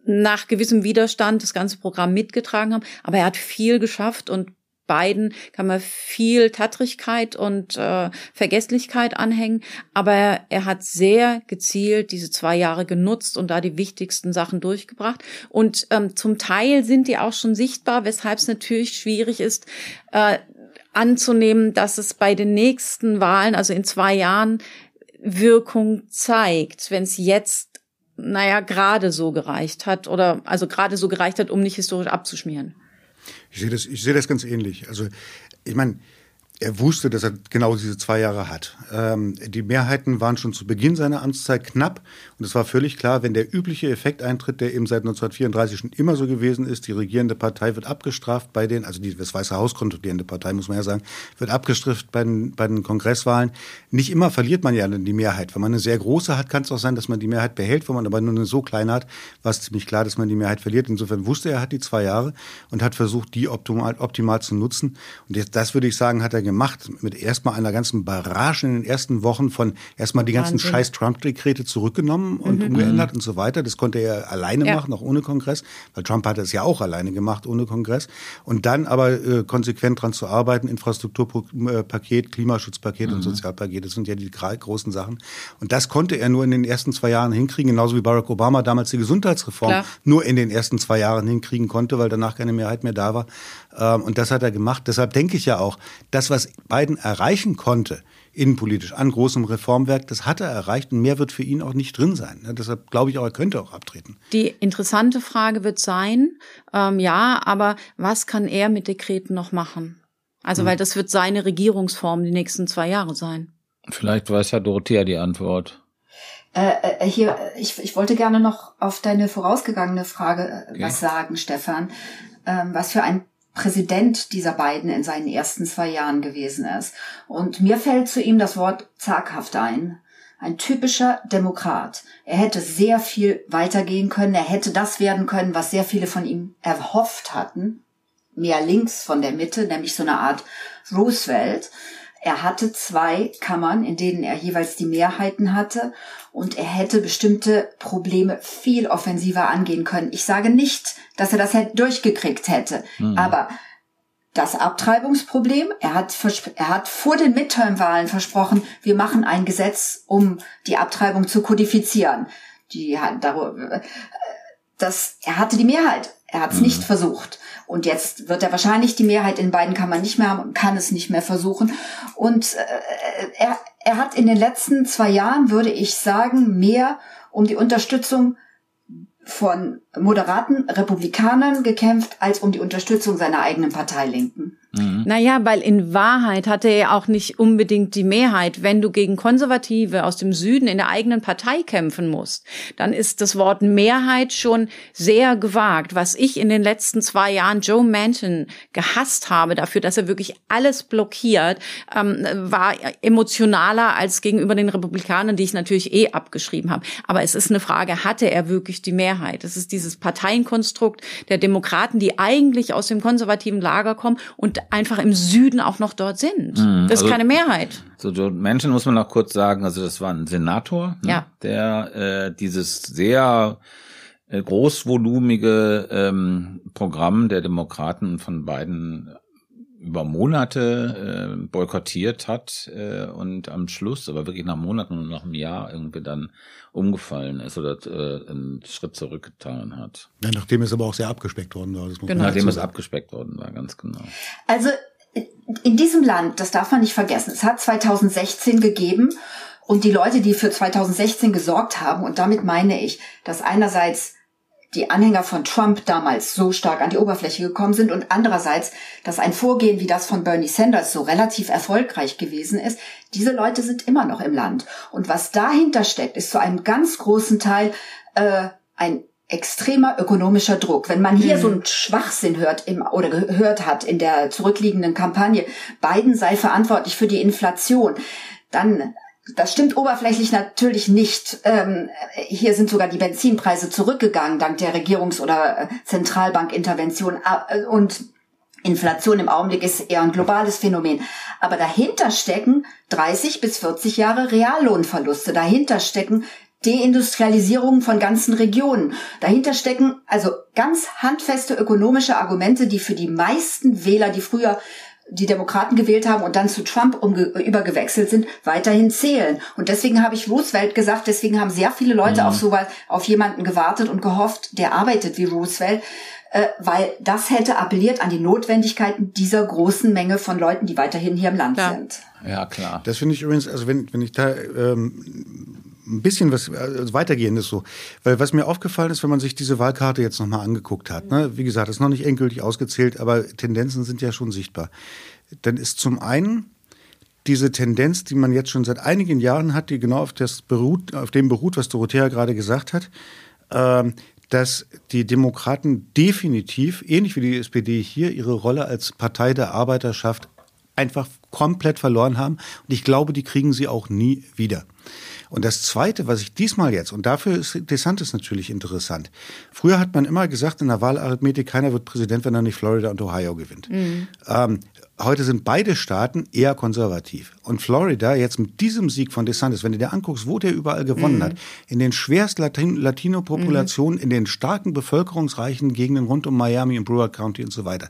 nach gewissem Widerstand das ganze Programm mitgetragen haben. Aber er hat viel geschafft und beiden kann man viel Tattrigkeit und äh, Vergesslichkeit anhängen, aber er, hat sehr gezielt diese zwei Jahre genutzt und da die wichtigsten Sachen durchgebracht. Und ähm, zum Teil sind die auch schon sichtbar, weshalb es natürlich schwierig ist, äh, anzunehmen, dass es bei den nächsten Wahlen, also in zwei Jahren, Wirkung zeigt, wenn es jetzt, naja, gerade so gereicht hat oder also gerade so gereicht hat, um nicht historisch abzuschmieren. Ich sehe das, ich sehe das ganz ähnlich. Also ich meine, er wusste, dass er genau diese zwei Jahre hat. Ähm, die Mehrheiten waren schon zu Beginn seiner Amtszeit knapp und es war völlig klar, wenn der übliche Effekt eintritt, der eben seit 1934 schon immer so gewesen ist, die regierende Partei wird abgestraft bei den, also die, das Weiße Haus kontrollierende Partei, muss man ja sagen, wird abgestraft bei den, bei den Kongresswahlen. Nicht immer verliert man ja die Mehrheit. Wenn man eine sehr große hat, kann es auch sein, dass man die Mehrheit behält. Wenn man aber nur eine so kleine hat, war es ziemlich klar, dass man die Mehrheit verliert. Insofern wusste er, er hat die zwei Jahre und hat versucht, die optimal, optimal zu nutzen. Und jetzt, das würde ich sagen, hat er gemacht mit erstmal einer ganzen Barrage in den ersten Wochen von erstmal die ganzen Wahnsinn. scheiß Trump-Dekrete zurückgenommen und mhm. umgeändert und so weiter. Das konnte er alleine ja. machen, auch ohne Kongress, weil Trump hat es ja auch alleine gemacht, ohne Kongress. Und dann aber äh, konsequent dran zu arbeiten, Infrastrukturpaket, Klimaschutzpaket mhm. und Sozialpaket, das sind ja die großen Sachen. Und das konnte er nur in den ersten zwei Jahren hinkriegen, genauso wie Barack Obama damals die Gesundheitsreform Klar. nur in den ersten zwei Jahren hinkriegen konnte, weil danach keine Mehrheit mehr da war. Ähm, und das hat er gemacht. Deshalb denke ich ja auch, das, was Biden erreichen konnte, innenpolitisch an großem Reformwerk, das hat er erreicht und mehr wird für ihn auch nicht drin sein. Ja, deshalb glaube ich auch, er könnte auch abtreten. Die interessante Frage wird sein, ähm, ja, aber was kann er mit Dekreten noch machen? Also, hm. weil das wird seine Regierungsform die nächsten zwei Jahre sein. Vielleicht weiß ja Dorothea die Antwort. Äh, äh hier, ich, ich wollte gerne noch auf deine vorausgegangene Frage äh, okay. was sagen, Stefan. Ähm, was für ein Präsident dieser beiden in seinen ersten zwei Jahren gewesen ist. Und mir fällt zu ihm das Wort zaghaft ein. Ein typischer Demokrat. Er hätte sehr viel weitergehen können. Er hätte das werden können, was sehr viele von ihm erhofft hatten. Mehr links von der Mitte, nämlich so eine Art Roosevelt. Er hatte zwei Kammern, in denen er jeweils die Mehrheiten hatte und er hätte bestimmte Probleme viel offensiver angehen können. Ich sage nicht, dass er das durchgekriegt hätte, mhm. aber das Abtreibungsproblem, er hat, er hat vor den Midterm-Wahlen versprochen, wir machen ein Gesetz, um die Abtreibung zu kodifizieren. Die darüber, äh, das, er hatte die Mehrheit. Er hat es mhm. nicht versucht. Und jetzt wird er wahrscheinlich die Mehrheit in beiden Kammern nicht mehr haben und kann es nicht mehr versuchen. Und äh, er, er hat in den letzten zwei Jahren, würde ich sagen, mehr um die Unterstützung von moderaten Republikanern gekämpft als um die Unterstützung seiner eigenen Parteilinken. Mhm. Naja, weil in Wahrheit hatte er auch nicht unbedingt die Mehrheit. Wenn du gegen Konservative aus dem Süden in der eigenen Partei kämpfen musst, dann ist das Wort Mehrheit schon sehr gewagt. Was ich in den letzten zwei Jahren Joe Manchin gehasst habe dafür, dass er wirklich alles blockiert, ähm, war emotionaler als gegenüber den Republikanern, die ich natürlich eh abgeschrieben habe. Aber es ist eine Frage, hatte er wirklich die Mehrheit? Es ist dieses Parteienkonstrukt der Demokraten, die eigentlich aus dem konservativen Lager kommen und einfach im Süden auch noch dort sind. Mhm, das ist also, keine Mehrheit. So Joe Manchin muss man noch kurz sagen, also das war ein Senator, ne, ja. der äh, dieses sehr äh, großvolumige ähm, Programm der Demokraten von beiden über Monate äh, boykottiert hat äh, und am Schluss, aber wirklich nach Monaten und nach einem Jahr irgendwie dann umgefallen ist oder äh, einen Schritt zurückgetan hat. Ja, nachdem es aber auch sehr abgespeckt worden war. genau. Nachdem es abgespeckt worden war, ganz genau. Also in diesem Land, das darf man nicht vergessen, es hat 2016 gegeben und die Leute, die für 2016 gesorgt haben, und damit meine ich, dass einerseits die Anhänger von Trump damals so stark an die Oberfläche gekommen sind und andererseits, dass ein Vorgehen wie das von Bernie Sanders so relativ erfolgreich gewesen ist, diese Leute sind immer noch im Land. Und was dahinter steckt, ist zu einem ganz großen Teil äh, ein extremer ökonomischer Druck. Wenn man hier mhm. so einen Schwachsinn hört im, oder gehört hat in der zurückliegenden Kampagne, Biden sei verantwortlich für die Inflation, dann das stimmt oberflächlich natürlich nicht. Ähm, hier sind sogar die Benzinpreise zurückgegangen dank der Regierungs- oder äh, Zentralbankintervention äh, und Inflation im Augenblick ist eher ein globales Phänomen. Aber dahinter stecken 30 bis 40 Jahre Reallohnverluste. Dahinter stecken Deindustrialisierung von ganzen Regionen. Dahinter stecken also ganz handfeste ökonomische Argumente, die für die meisten Wähler, die früher die Demokraten gewählt haben und dann zu Trump übergewechselt sind, weiterhin zählen. Und deswegen habe ich Roosevelt gesagt, deswegen haben sehr viele Leute mhm. auf so auf jemanden gewartet und gehofft, der arbeitet wie Roosevelt, äh, weil das hätte appelliert an die Notwendigkeiten dieser großen Menge von Leuten, die weiterhin hier im Land ja. sind. Ja, klar. Das finde ich übrigens, also wenn, wenn ich da ähm, ein bisschen was also weitergehendes so. Weil was mir aufgefallen ist, wenn man sich diese Wahlkarte jetzt nochmal angeguckt hat, ne, wie gesagt, ist noch nicht endgültig ausgezählt, aber Tendenzen sind ja schon sichtbar. Dann ist zum einen diese Tendenz, die man jetzt schon seit einigen Jahren hat, die genau auf, das beruht, auf dem beruht, was Dorothea gerade gesagt hat, äh, dass die Demokraten definitiv, ähnlich wie die SPD hier, ihre Rolle als Partei der Arbeiterschaft einfach komplett verloren haben. Und ich glaube, die kriegen sie auch nie wieder. Und das Zweite, was ich diesmal jetzt, und dafür ist DeSantis natürlich interessant. Früher hat man immer gesagt in der Wahlarithmetik, keiner wird Präsident, wenn er nicht Florida und Ohio gewinnt. Mhm. Ähm, heute sind beide Staaten eher konservativ. Und Florida jetzt mit diesem Sieg von DeSantis, wenn du dir anguckst, wo der überall gewonnen mhm. hat, in den schwerst Latin Latino-Populationen, mhm. in den starken bevölkerungsreichen Gegenden rund um Miami und Broward County und so weiter.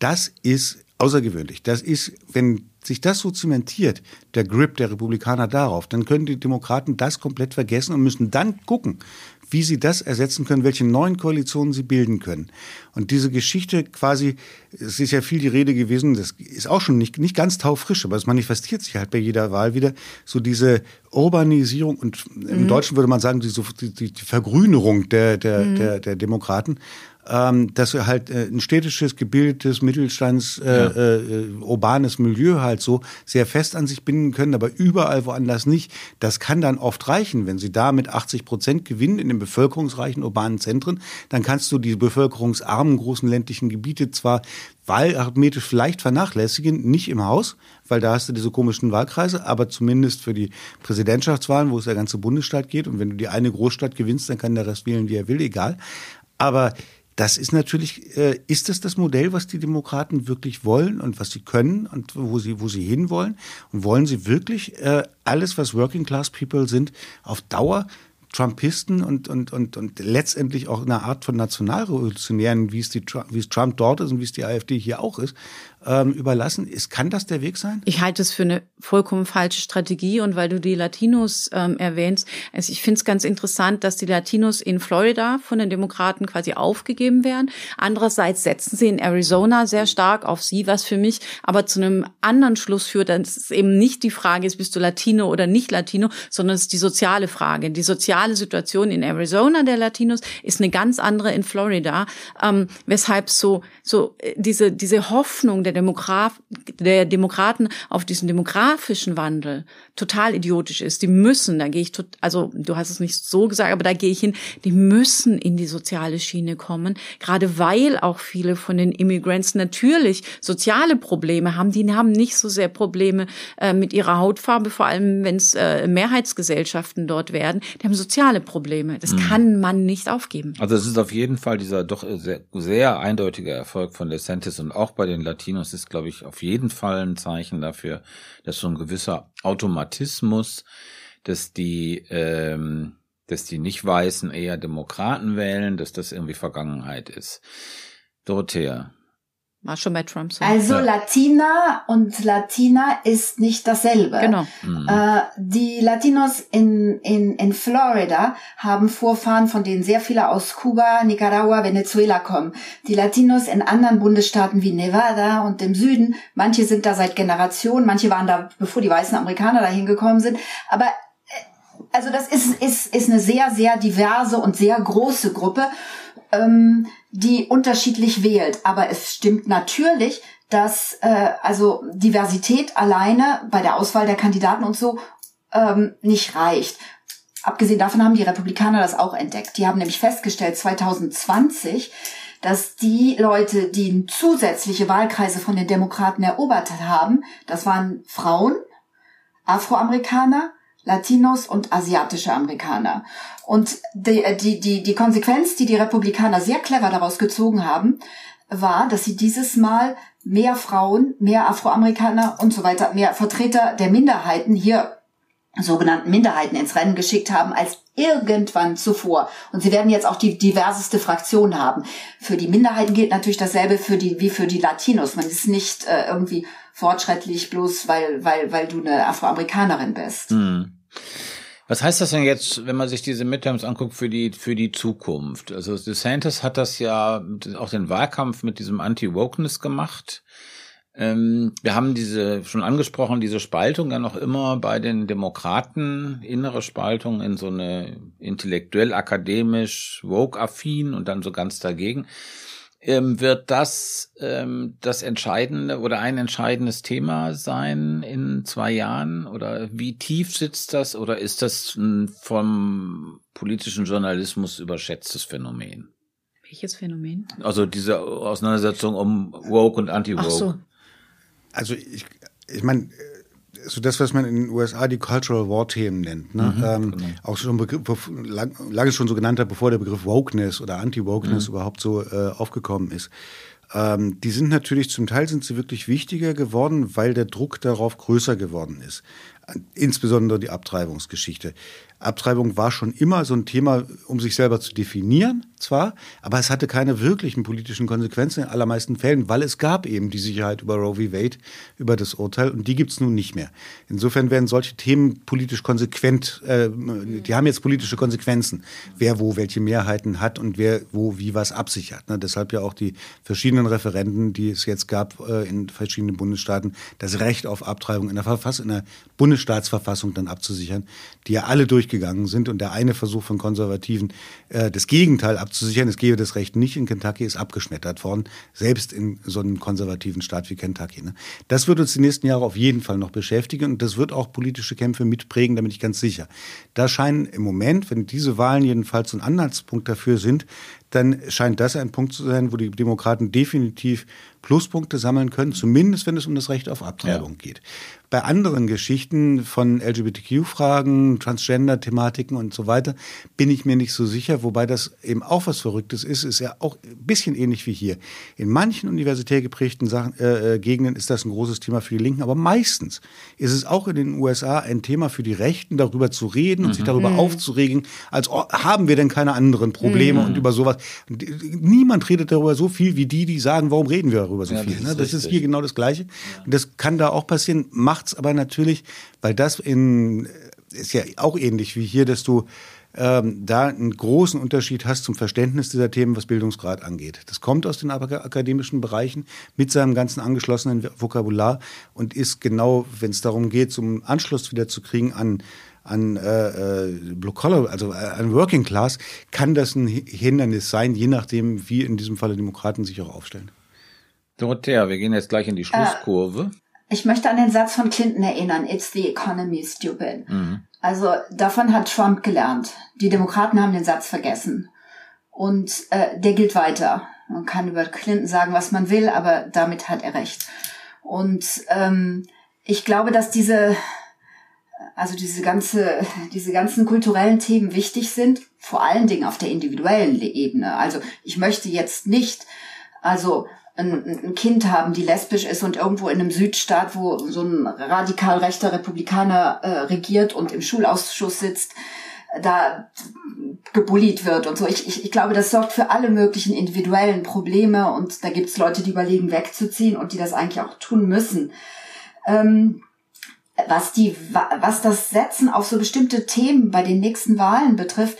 Das ist außergewöhnlich. Das ist, wenn sich das so zementiert, der Grip der Republikaner darauf, dann können die Demokraten das komplett vergessen und müssen dann gucken, wie sie das ersetzen können, welche neuen Koalitionen sie bilden können. Und diese Geschichte quasi, es ist ja viel die Rede gewesen, das ist auch schon nicht, nicht ganz taufrisch, aber es manifestiert sich halt bei jeder Wahl wieder, so diese Urbanisierung und im mhm. Deutschen würde man sagen, die, die, die Vergrünerung der, der, mhm. der, der Demokraten ähm, dass er halt äh, ein städtisches, gebildetes, Mittelstands, äh, ja. äh, urbanes Milieu halt so sehr fest an sich binden können, aber überall woanders nicht. Das kann dann oft reichen, wenn sie da mit 80 Prozent gewinnen in den bevölkerungsreichen urbanen Zentren, dann kannst du die bevölkerungsarmen großen ländlichen Gebiete zwar wahlarithmetisch vielleicht vernachlässigen, nicht im Haus, weil da hast du diese komischen Wahlkreise, aber zumindest für die Präsidentschaftswahlen, wo es der ganze Bundesstaat geht und wenn du die eine Großstadt gewinnst, dann kann der Rest wählen, wie er will, egal. Aber das ist natürlich, äh, ist das das Modell, was die Demokraten wirklich wollen und was sie können und wo sie, wo sie hinwollen? Und wollen sie wirklich äh, alles, was Working Class People sind, auf Dauer Trumpisten und, und, und, und letztendlich auch eine Art von Nationalrevolutionären, wie es, die, wie es Trump dort ist und wie es die AfD hier auch ist, ähm, überlassen. Ist, kann das der Weg sein? Ich halte es für eine vollkommen falsche Strategie und weil du die Latinos ähm, erwähnst, also ich finde es ganz interessant, dass die Latinos in Florida von den Demokraten quasi aufgegeben werden. Andererseits setzen sie in Arizona sehr stark auf sie, was für mich aber zu einem anderen Schluss führt, dass es eben nicht die Frage ist, bist du Latino oder nicht Latino, sondern es ist die soziale Frage. Die soziale Situation in Arizona der Latinos ist eine ganz andere in Florida, ähm, weshalb so so äh, diese diese Hoffnung der Demograf der Demokraten auf diesen demografischen Wandel total idiotisch ist. Die müssen, da gehe ich, tot, also du hast es nicht so gesagt, aber da gehe ich hin, die müssen in die soziale Schiene kommen, gerade weil auch viele von den Immigrants natürlich soziale Probleme haben. Die haben nicht so sehr Probleme äh, mit ihrer Hautfarbe, vor allem wenn es äh, Mehrheitsgesellschaften dort werden. Die haben soziale Probleme. Das mhm. kann man nicht aufgeben. Also es ist auf jeden Fall dieser doch sehr, sehr eindeutige Erfolg von DeSantis und auch bei den Latinos ist, glaube ich, auf jeden Fall ein Zeichen dafür, dass so ein gewisser Automatismus, dass die, ähm, dass die Nicht-Weißen eher Demokraten wählen, dass das irgendwie Vergangenheit ist. Dorothea, War schon bei Trump so. Also ja. Latina und Latina ist nicht dasselbe. Genau. Mhm. Äh, die Latinos in, in, in Florida haben Vorfahren, von denen sehr viele aus Kuba, Nicaragua, Venezuela kommen. Die Latinos in anderen Bundesstaaten wie Nevada und im Süden, manche sind da seit Generationen, manche waren da, bevor die weißen Amerikaner dahin gekommen sind. Aber äh, also das ist, ist, ist eine sehr, sehr diverse und sehr große Gruppe. Ähm, die unterschiedlich wählt. Aber es stimmt natürlich, dass äh, also Diversität alleine bei der Auswahl der Kandidaten und so ähm, nicht reicht. Abgesehen davon haben die Republikaner das auch entdeckt. Die haben nämlich festgestellt 2020, dass die Leute, die zusätzliche Wahlkreise von den Demokraten erobert haben, das waren Frauen, Afroamerikaner, Latinos und asiatische Amerikaner. Und die, die, die, die Konsequenz, die die Republikaner sehr clever daraus gezogen haben, war, dass sie dieses Mal mehr Frauen, mehr Afroamerikaner und so weiter, mehr Vertreter der Minderheiten hier sogenannten Minderheiten ins Rennen geschickt haben als irgendwann zuvor. Und sie werden jetzt auch die diverseste Fraktion haben. Für die Minderheiten gilt natürlich dasselbe für die, wie für die Latinos. Man ist nicht äh, irgendwie fortschrittlich bloß, weil, weil, weil du eine Afroamerikanerin bist. Hm. Was heißt das denn jetzt, wenn man sich diese Midterms anguckt für die für die Zukunft? Also DeSantis hat das ja auch den Wahlkampf mit diesem Anti-Wokeness gemacht. Ähm, wir haben diese schon angesprochen, diese Spaltung ja noch immer bei den Demokraten, innere Spaltung in so eine intellektuell, akademisch, woke-affin und dann so ganz dagegen ähm, wird das ähm, das entscheidende oder ein entscheidendes Thema sein in zwei Jahren? Oder wie tief sitzt das? Oder ist das ein vom politischen Journalismus überschätztes Phänomen? Welches Phänomen? Also diese Auseinandersetzung um Woke und Anti-Woke. So. Also ich, ich meine, so das, was man in den USA die Cultural War Themen nennt, ne? Mhm, ähm, genau. auch schon Begriff, lang, lange schon so genannt hat, bevor der Begriff Wokeness oder Anti-Wokeness mhm. überhaupt so äh, aufgekommen ist. Ähm, die sind natürlich zum Teil sind sie wirklich wichtiger geworden, weil der Druck darauf größer geworden ist. Insbesondere die Abtreibungsgeschichte. Abtreibung war schon immer so ein Thema, um sich selber zu definieren, zwar, aber es hatte keine wirklichen politischen Konsequenzen in allermeisten Fällen, weil es gab eben die Sicherheit über Roe v. Wade, über das Urteil, und die gibt's nun nicht mehr. Insofern werden solche Themen politisch konsequent, äh, die haben jetzt politische Konsequenzen, wer wo welche Mehrheiten hat und wer wo wie was absichert. Ne? Deshalb ja auch die verschiedenen Referenden, die es jetzt gab äh, in verschiedenen Bundesstaaten, das Recht auf Abtreibung in der, Verfass in der Bundesstaatsverfassung dann abzusichern, die ja alle durchgegangen sind und der eine Versuch von Konservativen, äh, das Gegenteil abzusichern, es gebe das Recht nicht in Kentucky, ist abgeschmettert worden, selbst in so einem konservativen Staat wie Kentucky. Ne? Das wird uns die nächsten Jahre auf jeden Fall noch beschäftigen und das wird auch politische Kämpfe mitprägen, da bin ich ganz sicher. Da scheinen im Moment, wenn diese Wahlen jedenfalls ein Anhaltspunkt dafür sind, dann scheint das ein Punkt zu sein, wo die Demokraten definitiv Pluspunkte sammeln können, zumindest wenn es um das Recht auf Abtreibung ja. geht. Bei anderen Geschichten von LGBTQ-Fragen, Transgender-Thematiken und so weiter bin ich mir nicht so sicher, wobei das eben auch was Verrücktes ist, ist ja auch ein bisschen ähnlich wie hier. In manchen universitär geprägten Sachen, äh, äh Gegenden ist das ein großes Thema für die Linken, aber meistens ist es auch in den USA ein Thema für die Rechten, darüber zu reden und mhm. sich darüber mhm. aufzuregen, als oh, haben wir denn keine anderen Probleme mhm. und über sowas. Niemand redet darüber so viel wie die, die sagen, warum reden wir darüber so ja, viel. Das, ne? ist, das ist hier genau das Gleiche. Ja. Das kann da auch passieren, macht's aber natürlich, weil das in ist ja auch ähnlich wie hier, dass du ähm, da einen großen Unterschied hast zum Verständnis dieser Themen, was Bildungsgrad angeht. Das kommt aus den akademischen Bereichen mit seinem ganzen angeschlossenen Vokabular und ist genau, wenn es darum geht, zum Anschluss wieder zu kriegen an an äh, äh, Blue Collar, also äh, an Working Class, kann das ein Hindernis sein, je nachdem, wie in diesem Falle Demokraten sich auch aufstellen. Dorothea, wir gehen jetzt gleich in die Schlusskurve. Ich möchte an den Satz von Clinton erinnern, It's the economy stupid. Mhm. Also davon hat Trump gelernt. Die Demokraten haben den Satz vergessen. Und äh, der gilt weiter. Man kann über Clinton sagen, was man will, aber damit hat er recht. Und ähm, ich glaube, dass diese also diese ganze, diese ganzen kulturellen Themen wichtig sind, vor allen Dingen auf der individuellen Ebene. Also ich möchte jetzt nicht, also ein, ein Kind haben, die lesbisch ist und irgendwo in einem Südstaat, wo so ein radikal rechter Republikaner äh, regiert und im Schulausschuss sitzt, da gebullied wird und so. Ich, ich, ich glaube, das sorgt für alle möglichen individuellen Probleme und da gibt es Leute, die überlegen, wegzuziehen und die das eigentlich auch tun müssen. Ähm, was die, was das Setzen auf so bestimmte Themen bei den nächsten Wahlen betrifft,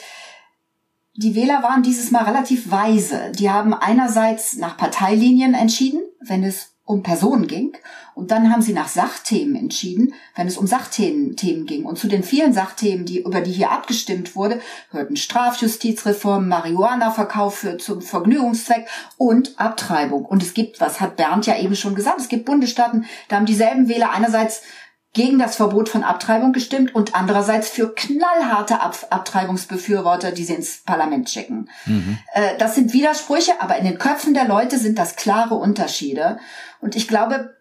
die Wähler waren dieses Mal relativ weise. Die haben einerseits nach Parteilinien entschieden, wenn es um Personen ging. Und dann haben sie nach Sachthemen entschieden, wenn es um Sachthemen Themen ging. Und zu den vielen Sachthemen, die, über die hier abgestimmt wurde, hörten Strafjustizreform, Marihuana-Verkauf für, zum Vergnügungszweck und Abtreibung. Und es gibt, was hat Bernd ja eben schon gesagt, es gibt Bundesstaaten, da haben dieselben Wähler einerseits gegen das Verbot von Abtreibung gestimmt und andererseits für knallharte Ab Abtreibungsbefürworter, die sie ins Parlament schicken. Mhm. Äh, das sind Widersprüche, aber in den Köpfen der Leute sind das klare Unterschiede. Und ich glaube,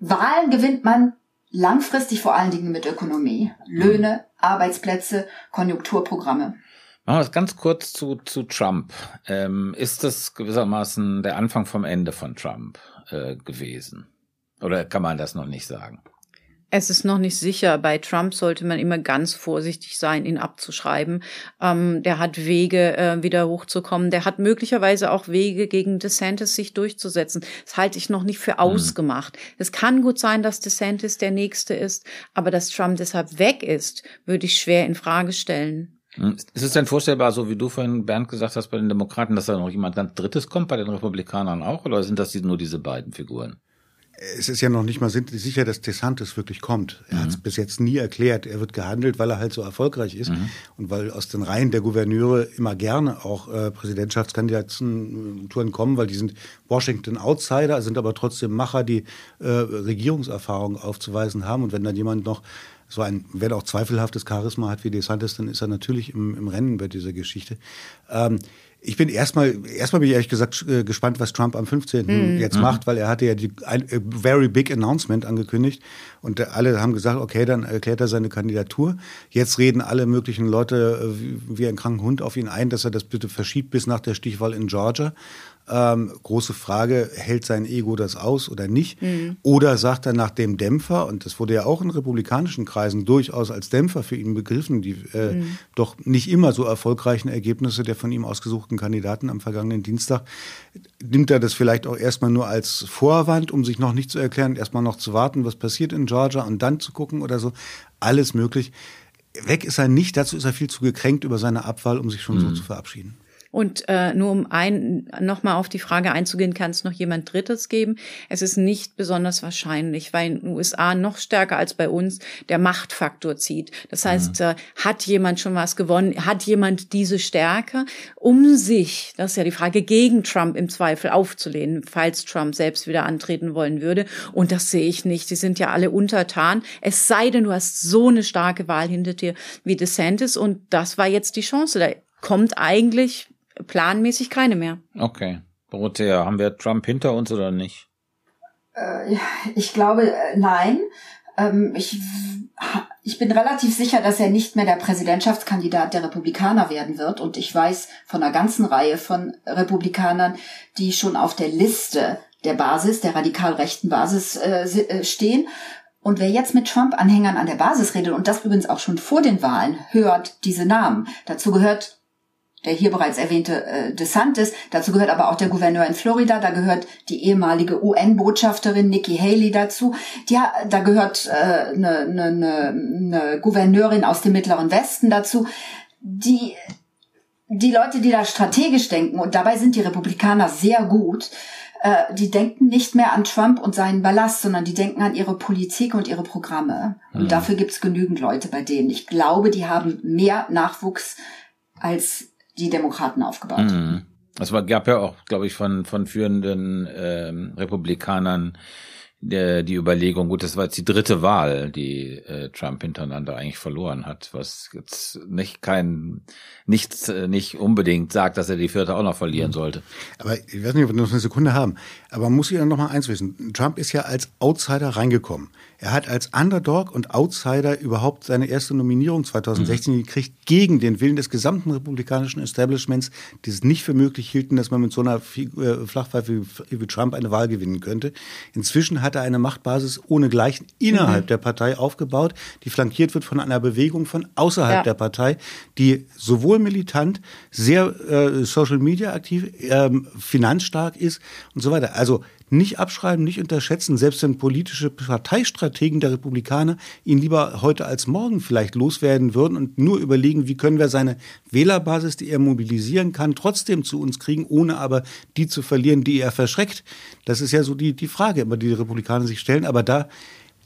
Wahlen gewinnt man langfristig vor allen Dingen mit Ökonomie. Löhne, Arbeitsplätze, Konjunkturprogramme. Machen wir es ganz kurz zu, zu Trump. Ähm, ist das gewissermaßen der Anfang vom Ende von Trump äh, gewesen? Oder kann man das noch nicht sagen? Es ist noch nicht sicher. Bei Trump sollte man immer ganz vorsichtig sein, ihn abzuschreiben. Ähm, der hat Wege, äh, wieder hochzukommen. Der hat möglicherweise auch Wege, gegen DeSantis sich durchzusetzen. Das halte ich noch nicht für mhm. ausgemacht. Es kann gut sein, dass DeSantis der Nächste ist, aber dass Trump deshalb weg ist, würde ich schwer in Frage stellen. Mhm. Ist es denn vorstellbar, so wie du vorhin Bernd gesagt hast bei den Demokraten, dass da noch jemand ganz Drittes kommt, bei den Republikanern auch, oder sind das nur diese beiden Figuren? Es ist ja noch nicht mal sicher, dass DeSantis wirklich kommt. Er mhm. hat es bis jetzt nie erklärt. Er wird gehandelt, weil er halt so erfolgreich ist mhm. und weil aus den Reihen der Gouverneure immer gerne auch äh, Präsidentschaftskandidaten kommen, weil die sind Washington Outsider, sind aber trotzdem Macher, die äh, Regierungserfahrung aufzuweisen haben. Und wenn dann jemand noch so ein, wenn auch zweifelhaftes Charisma hat wie DeSantis, dann ist er natürlich im, im Rennen bei dieser Geschichte. Ähm, ich bin erstmal, erstmal bin ich ehrlich gesagt äh, gespannt, was Trump am 15. Mhm. jetzt mhm. macht, weil er hatte ja die ein a very big announcement angekündigt und alle haben gesagt, okay, dann erklärt er seine Kandidatur. Jetzt reden alle möglichen Leute äh, wie ein kranken Hund auf ihn ein, dass er das bitte verschiebt bis nach der Stichwahl in Georgia. Ähm, große Frage, hält sein Ego das aus oder nicht? Mhm. Oder sagt er nach dem Dämpfer, und das wurde ja auch in republikanischen Kreisen durchaus als Dämpfer für ihn begriffen, die äh, mhm. doch nicht immer so erfolgreichen Ergebnisse der von ihm ausgesuchten Kandidaten am vergangenen Dienstag, nimmt er das vielleicht auch erstmal nur als Vorwand, um sich noch nicht zu erklären, erstmal noch zu warten, was passiert in Georgia und dann zu gucken oder so. Alles möglich. Weg ist er nicht, dazu ist er viel zu gekränkt über seine Abwahl, um sich schon mhm. so zu verabschieden. Und äh, nur um ein nochmal auf die Frage einzugehen, kann es noch jemand Drittes geben? Es ist nicht besonders wahrscheinlich, weil in den USA noch stärker als bei uns der Machtfaktor zieht. Das heißt, mhm. äh, hat jemand schon was gewonnen? Hat jemand diese Stärke, um sich, das ist ja die Frage, gegen Trump im Zweifel aufzulehnen, falls Trump selbst wieder antreten wollen würde? Und das sehe ich nicht. Sie sind ja alle untertan. Es sei denn, du hast so eine starke Wahl hinter dir wie DeSantis und das war jetzt die Chance. Da kommt eigentlich planmäßig keine mehr. Okay. Dorothea, haben wir Trump hinter uns oder nicht? Äh, ich glaube, äh, nein. Ähm, ich, ich bin relativ sicher, dass er nicht mehr der Präsidentschaftskandidat der Republikaner werden wird. Und ich weiß von einer ganzen Reihe von Republikanern, die schon auf der Liste der Basis, der radikal rechten Basis äh, äh stehen. Und wer jetzt mit Trump-Anhängern an der Basis redet, und das übrigens auch schon vor den Wahlen, hört diese Namen. Dazu gehört der hier bereits erwähnte äh, DeSantis. Dazu gehört aber auch der Gouverneur in Florida. Da gehört die ehemalige UN-Botschafterin Nikki Haley dazu. Die, da gehört äh, eine, eine, eine Gouverneurin aus dem Mittleren Westen dazu. Die, die Leute, die da strategisch denken, und dabei sind die Republikaner sehr gut, äh, die denken nicht mehr an Trump und seinen Ballast, sondern die denken an ihre Politik und ihre Programme. Und mhm. dafür gibt's genügend Leute bei denen. Ich glaube, die haben mehr Nachwuchs als die Demokraten aufgebaut. Mhm. Es war, gab ja auch, glaube ich, von, von führenden ähm, Republikanern der, die Überlegung, gut, das war jetzt die dritte Wahl, die äh, Trump hintereinander eigentlich verloren hat, was jetzt nicht kein, nichts, äh, nicht unbedingt sagt, dass er die vierte auch noch verlieren mhm. sollte. Aber ich weiß nicht, ob wir noch eine Sekunde haben, aber man muss ja noch mal eins wissen. Trump ist ja als Outsider reingekommen. Er hat als Underdog und Outsider überhaupt seine erste Nominierung 2016 mhm. gekriegt gegen den Willen des gesamten republikanischen Establishments, die es nicht für möglich hielten, dass man mit so einer äh, Flachpfeife wie Trump eine Wahl gewinnen könnte. Inzwischen hat er eine Machtbasis ohnegleichen innerhalb mhm. der Partei aufgebaut, die flankiert wird von einer Bewegung von außerhalb ja. der Partei, die sowohl militant, sehr äh, Social Media aktiv, ähm, finanzstark ist und so weiter. Also nicht abschreiben, nicht unterschätzen, selbst wenn politische Parteistrategen der Republikaner ihn lieber heute als morgen vielleicht loswerden würden und nur überlegen, wie können wir seine Wählerbasis, die er mobilisieren kann, trotzdem zu uns kriegen, ohne aber die zu verlieren, die er verschreckt. Das ist ja so die, die Frage, die die Republikaner sich stellen. Aber da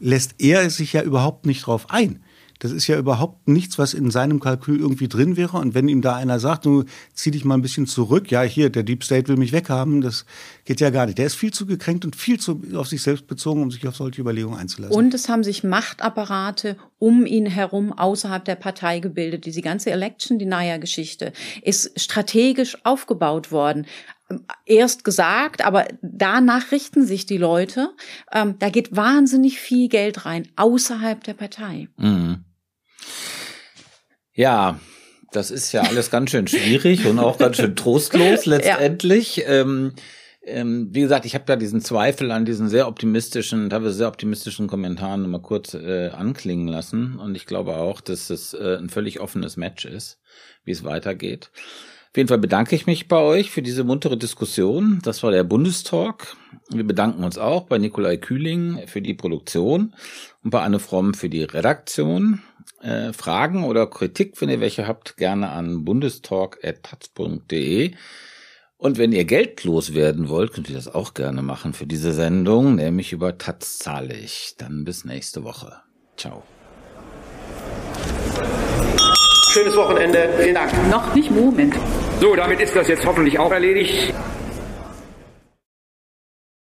lässt er sich ja überhaupt nicht drauf ein. Das ist ja überhaupt nichts, was in seinem Kalkül irgendwie drin wäre. Und wenn ihm da einer sagt, du zieh dich mal ein bisschen zurück, ja, hier, der Deep State will mich weghaben, das geht ja gar nicht. Der ist viel zu gekränkt und viel zu auf sich selbst bezogen, um sich auf solche Überlegungen einzulassen. Und es haben sich Machtapparate um ihn herum außerhalb der Partei gebildet. Diese ganze Election Denier Geschichte ist strategisch aufgebaut worden erst gesagt, aber danach richten sich die Leute. Ähm, da geht wahnsinnig viel Geld rein, außerhalb der Partei. Mhm. Ja, das ist ja alles ganz schön schwierig und auch ganz schön trostlos (laughs) letztendlich. Ja. Ähm, ähm, wie gesagt, ich habe da diesen Zweifel an diesen sehr optimistischen, teilweise sehr optimistischen Kommentaren mal kurz äh, anklingen lassen. Und ich glaube auch, dass es äh, ein völlig offenes Match ist, wie es weitergeht. Auf jeden Fall bedanke ich mich bei euch für diese muntere Diskussion. Das war der Bundestalk. Wir bedanken uns auch bei Nikolai Kühling für die Produktion und bei Anne Fromm für die Redaktion. Äh, Fragen oder Kritik, wenn ihr welche habt, gerne an bundestalk.taz.de. Und wenn ihr Geld loswerden wollt, könnt ihr das auch gerne machen für diese Sendung, nämlich über Taz zahle ich. Dann bis nächste Woche. Ciao. Schönes Wochenende. Vielen Dank. Noch nicht Moment. So, damit ist das jetzt hoffentlich auch erledigt.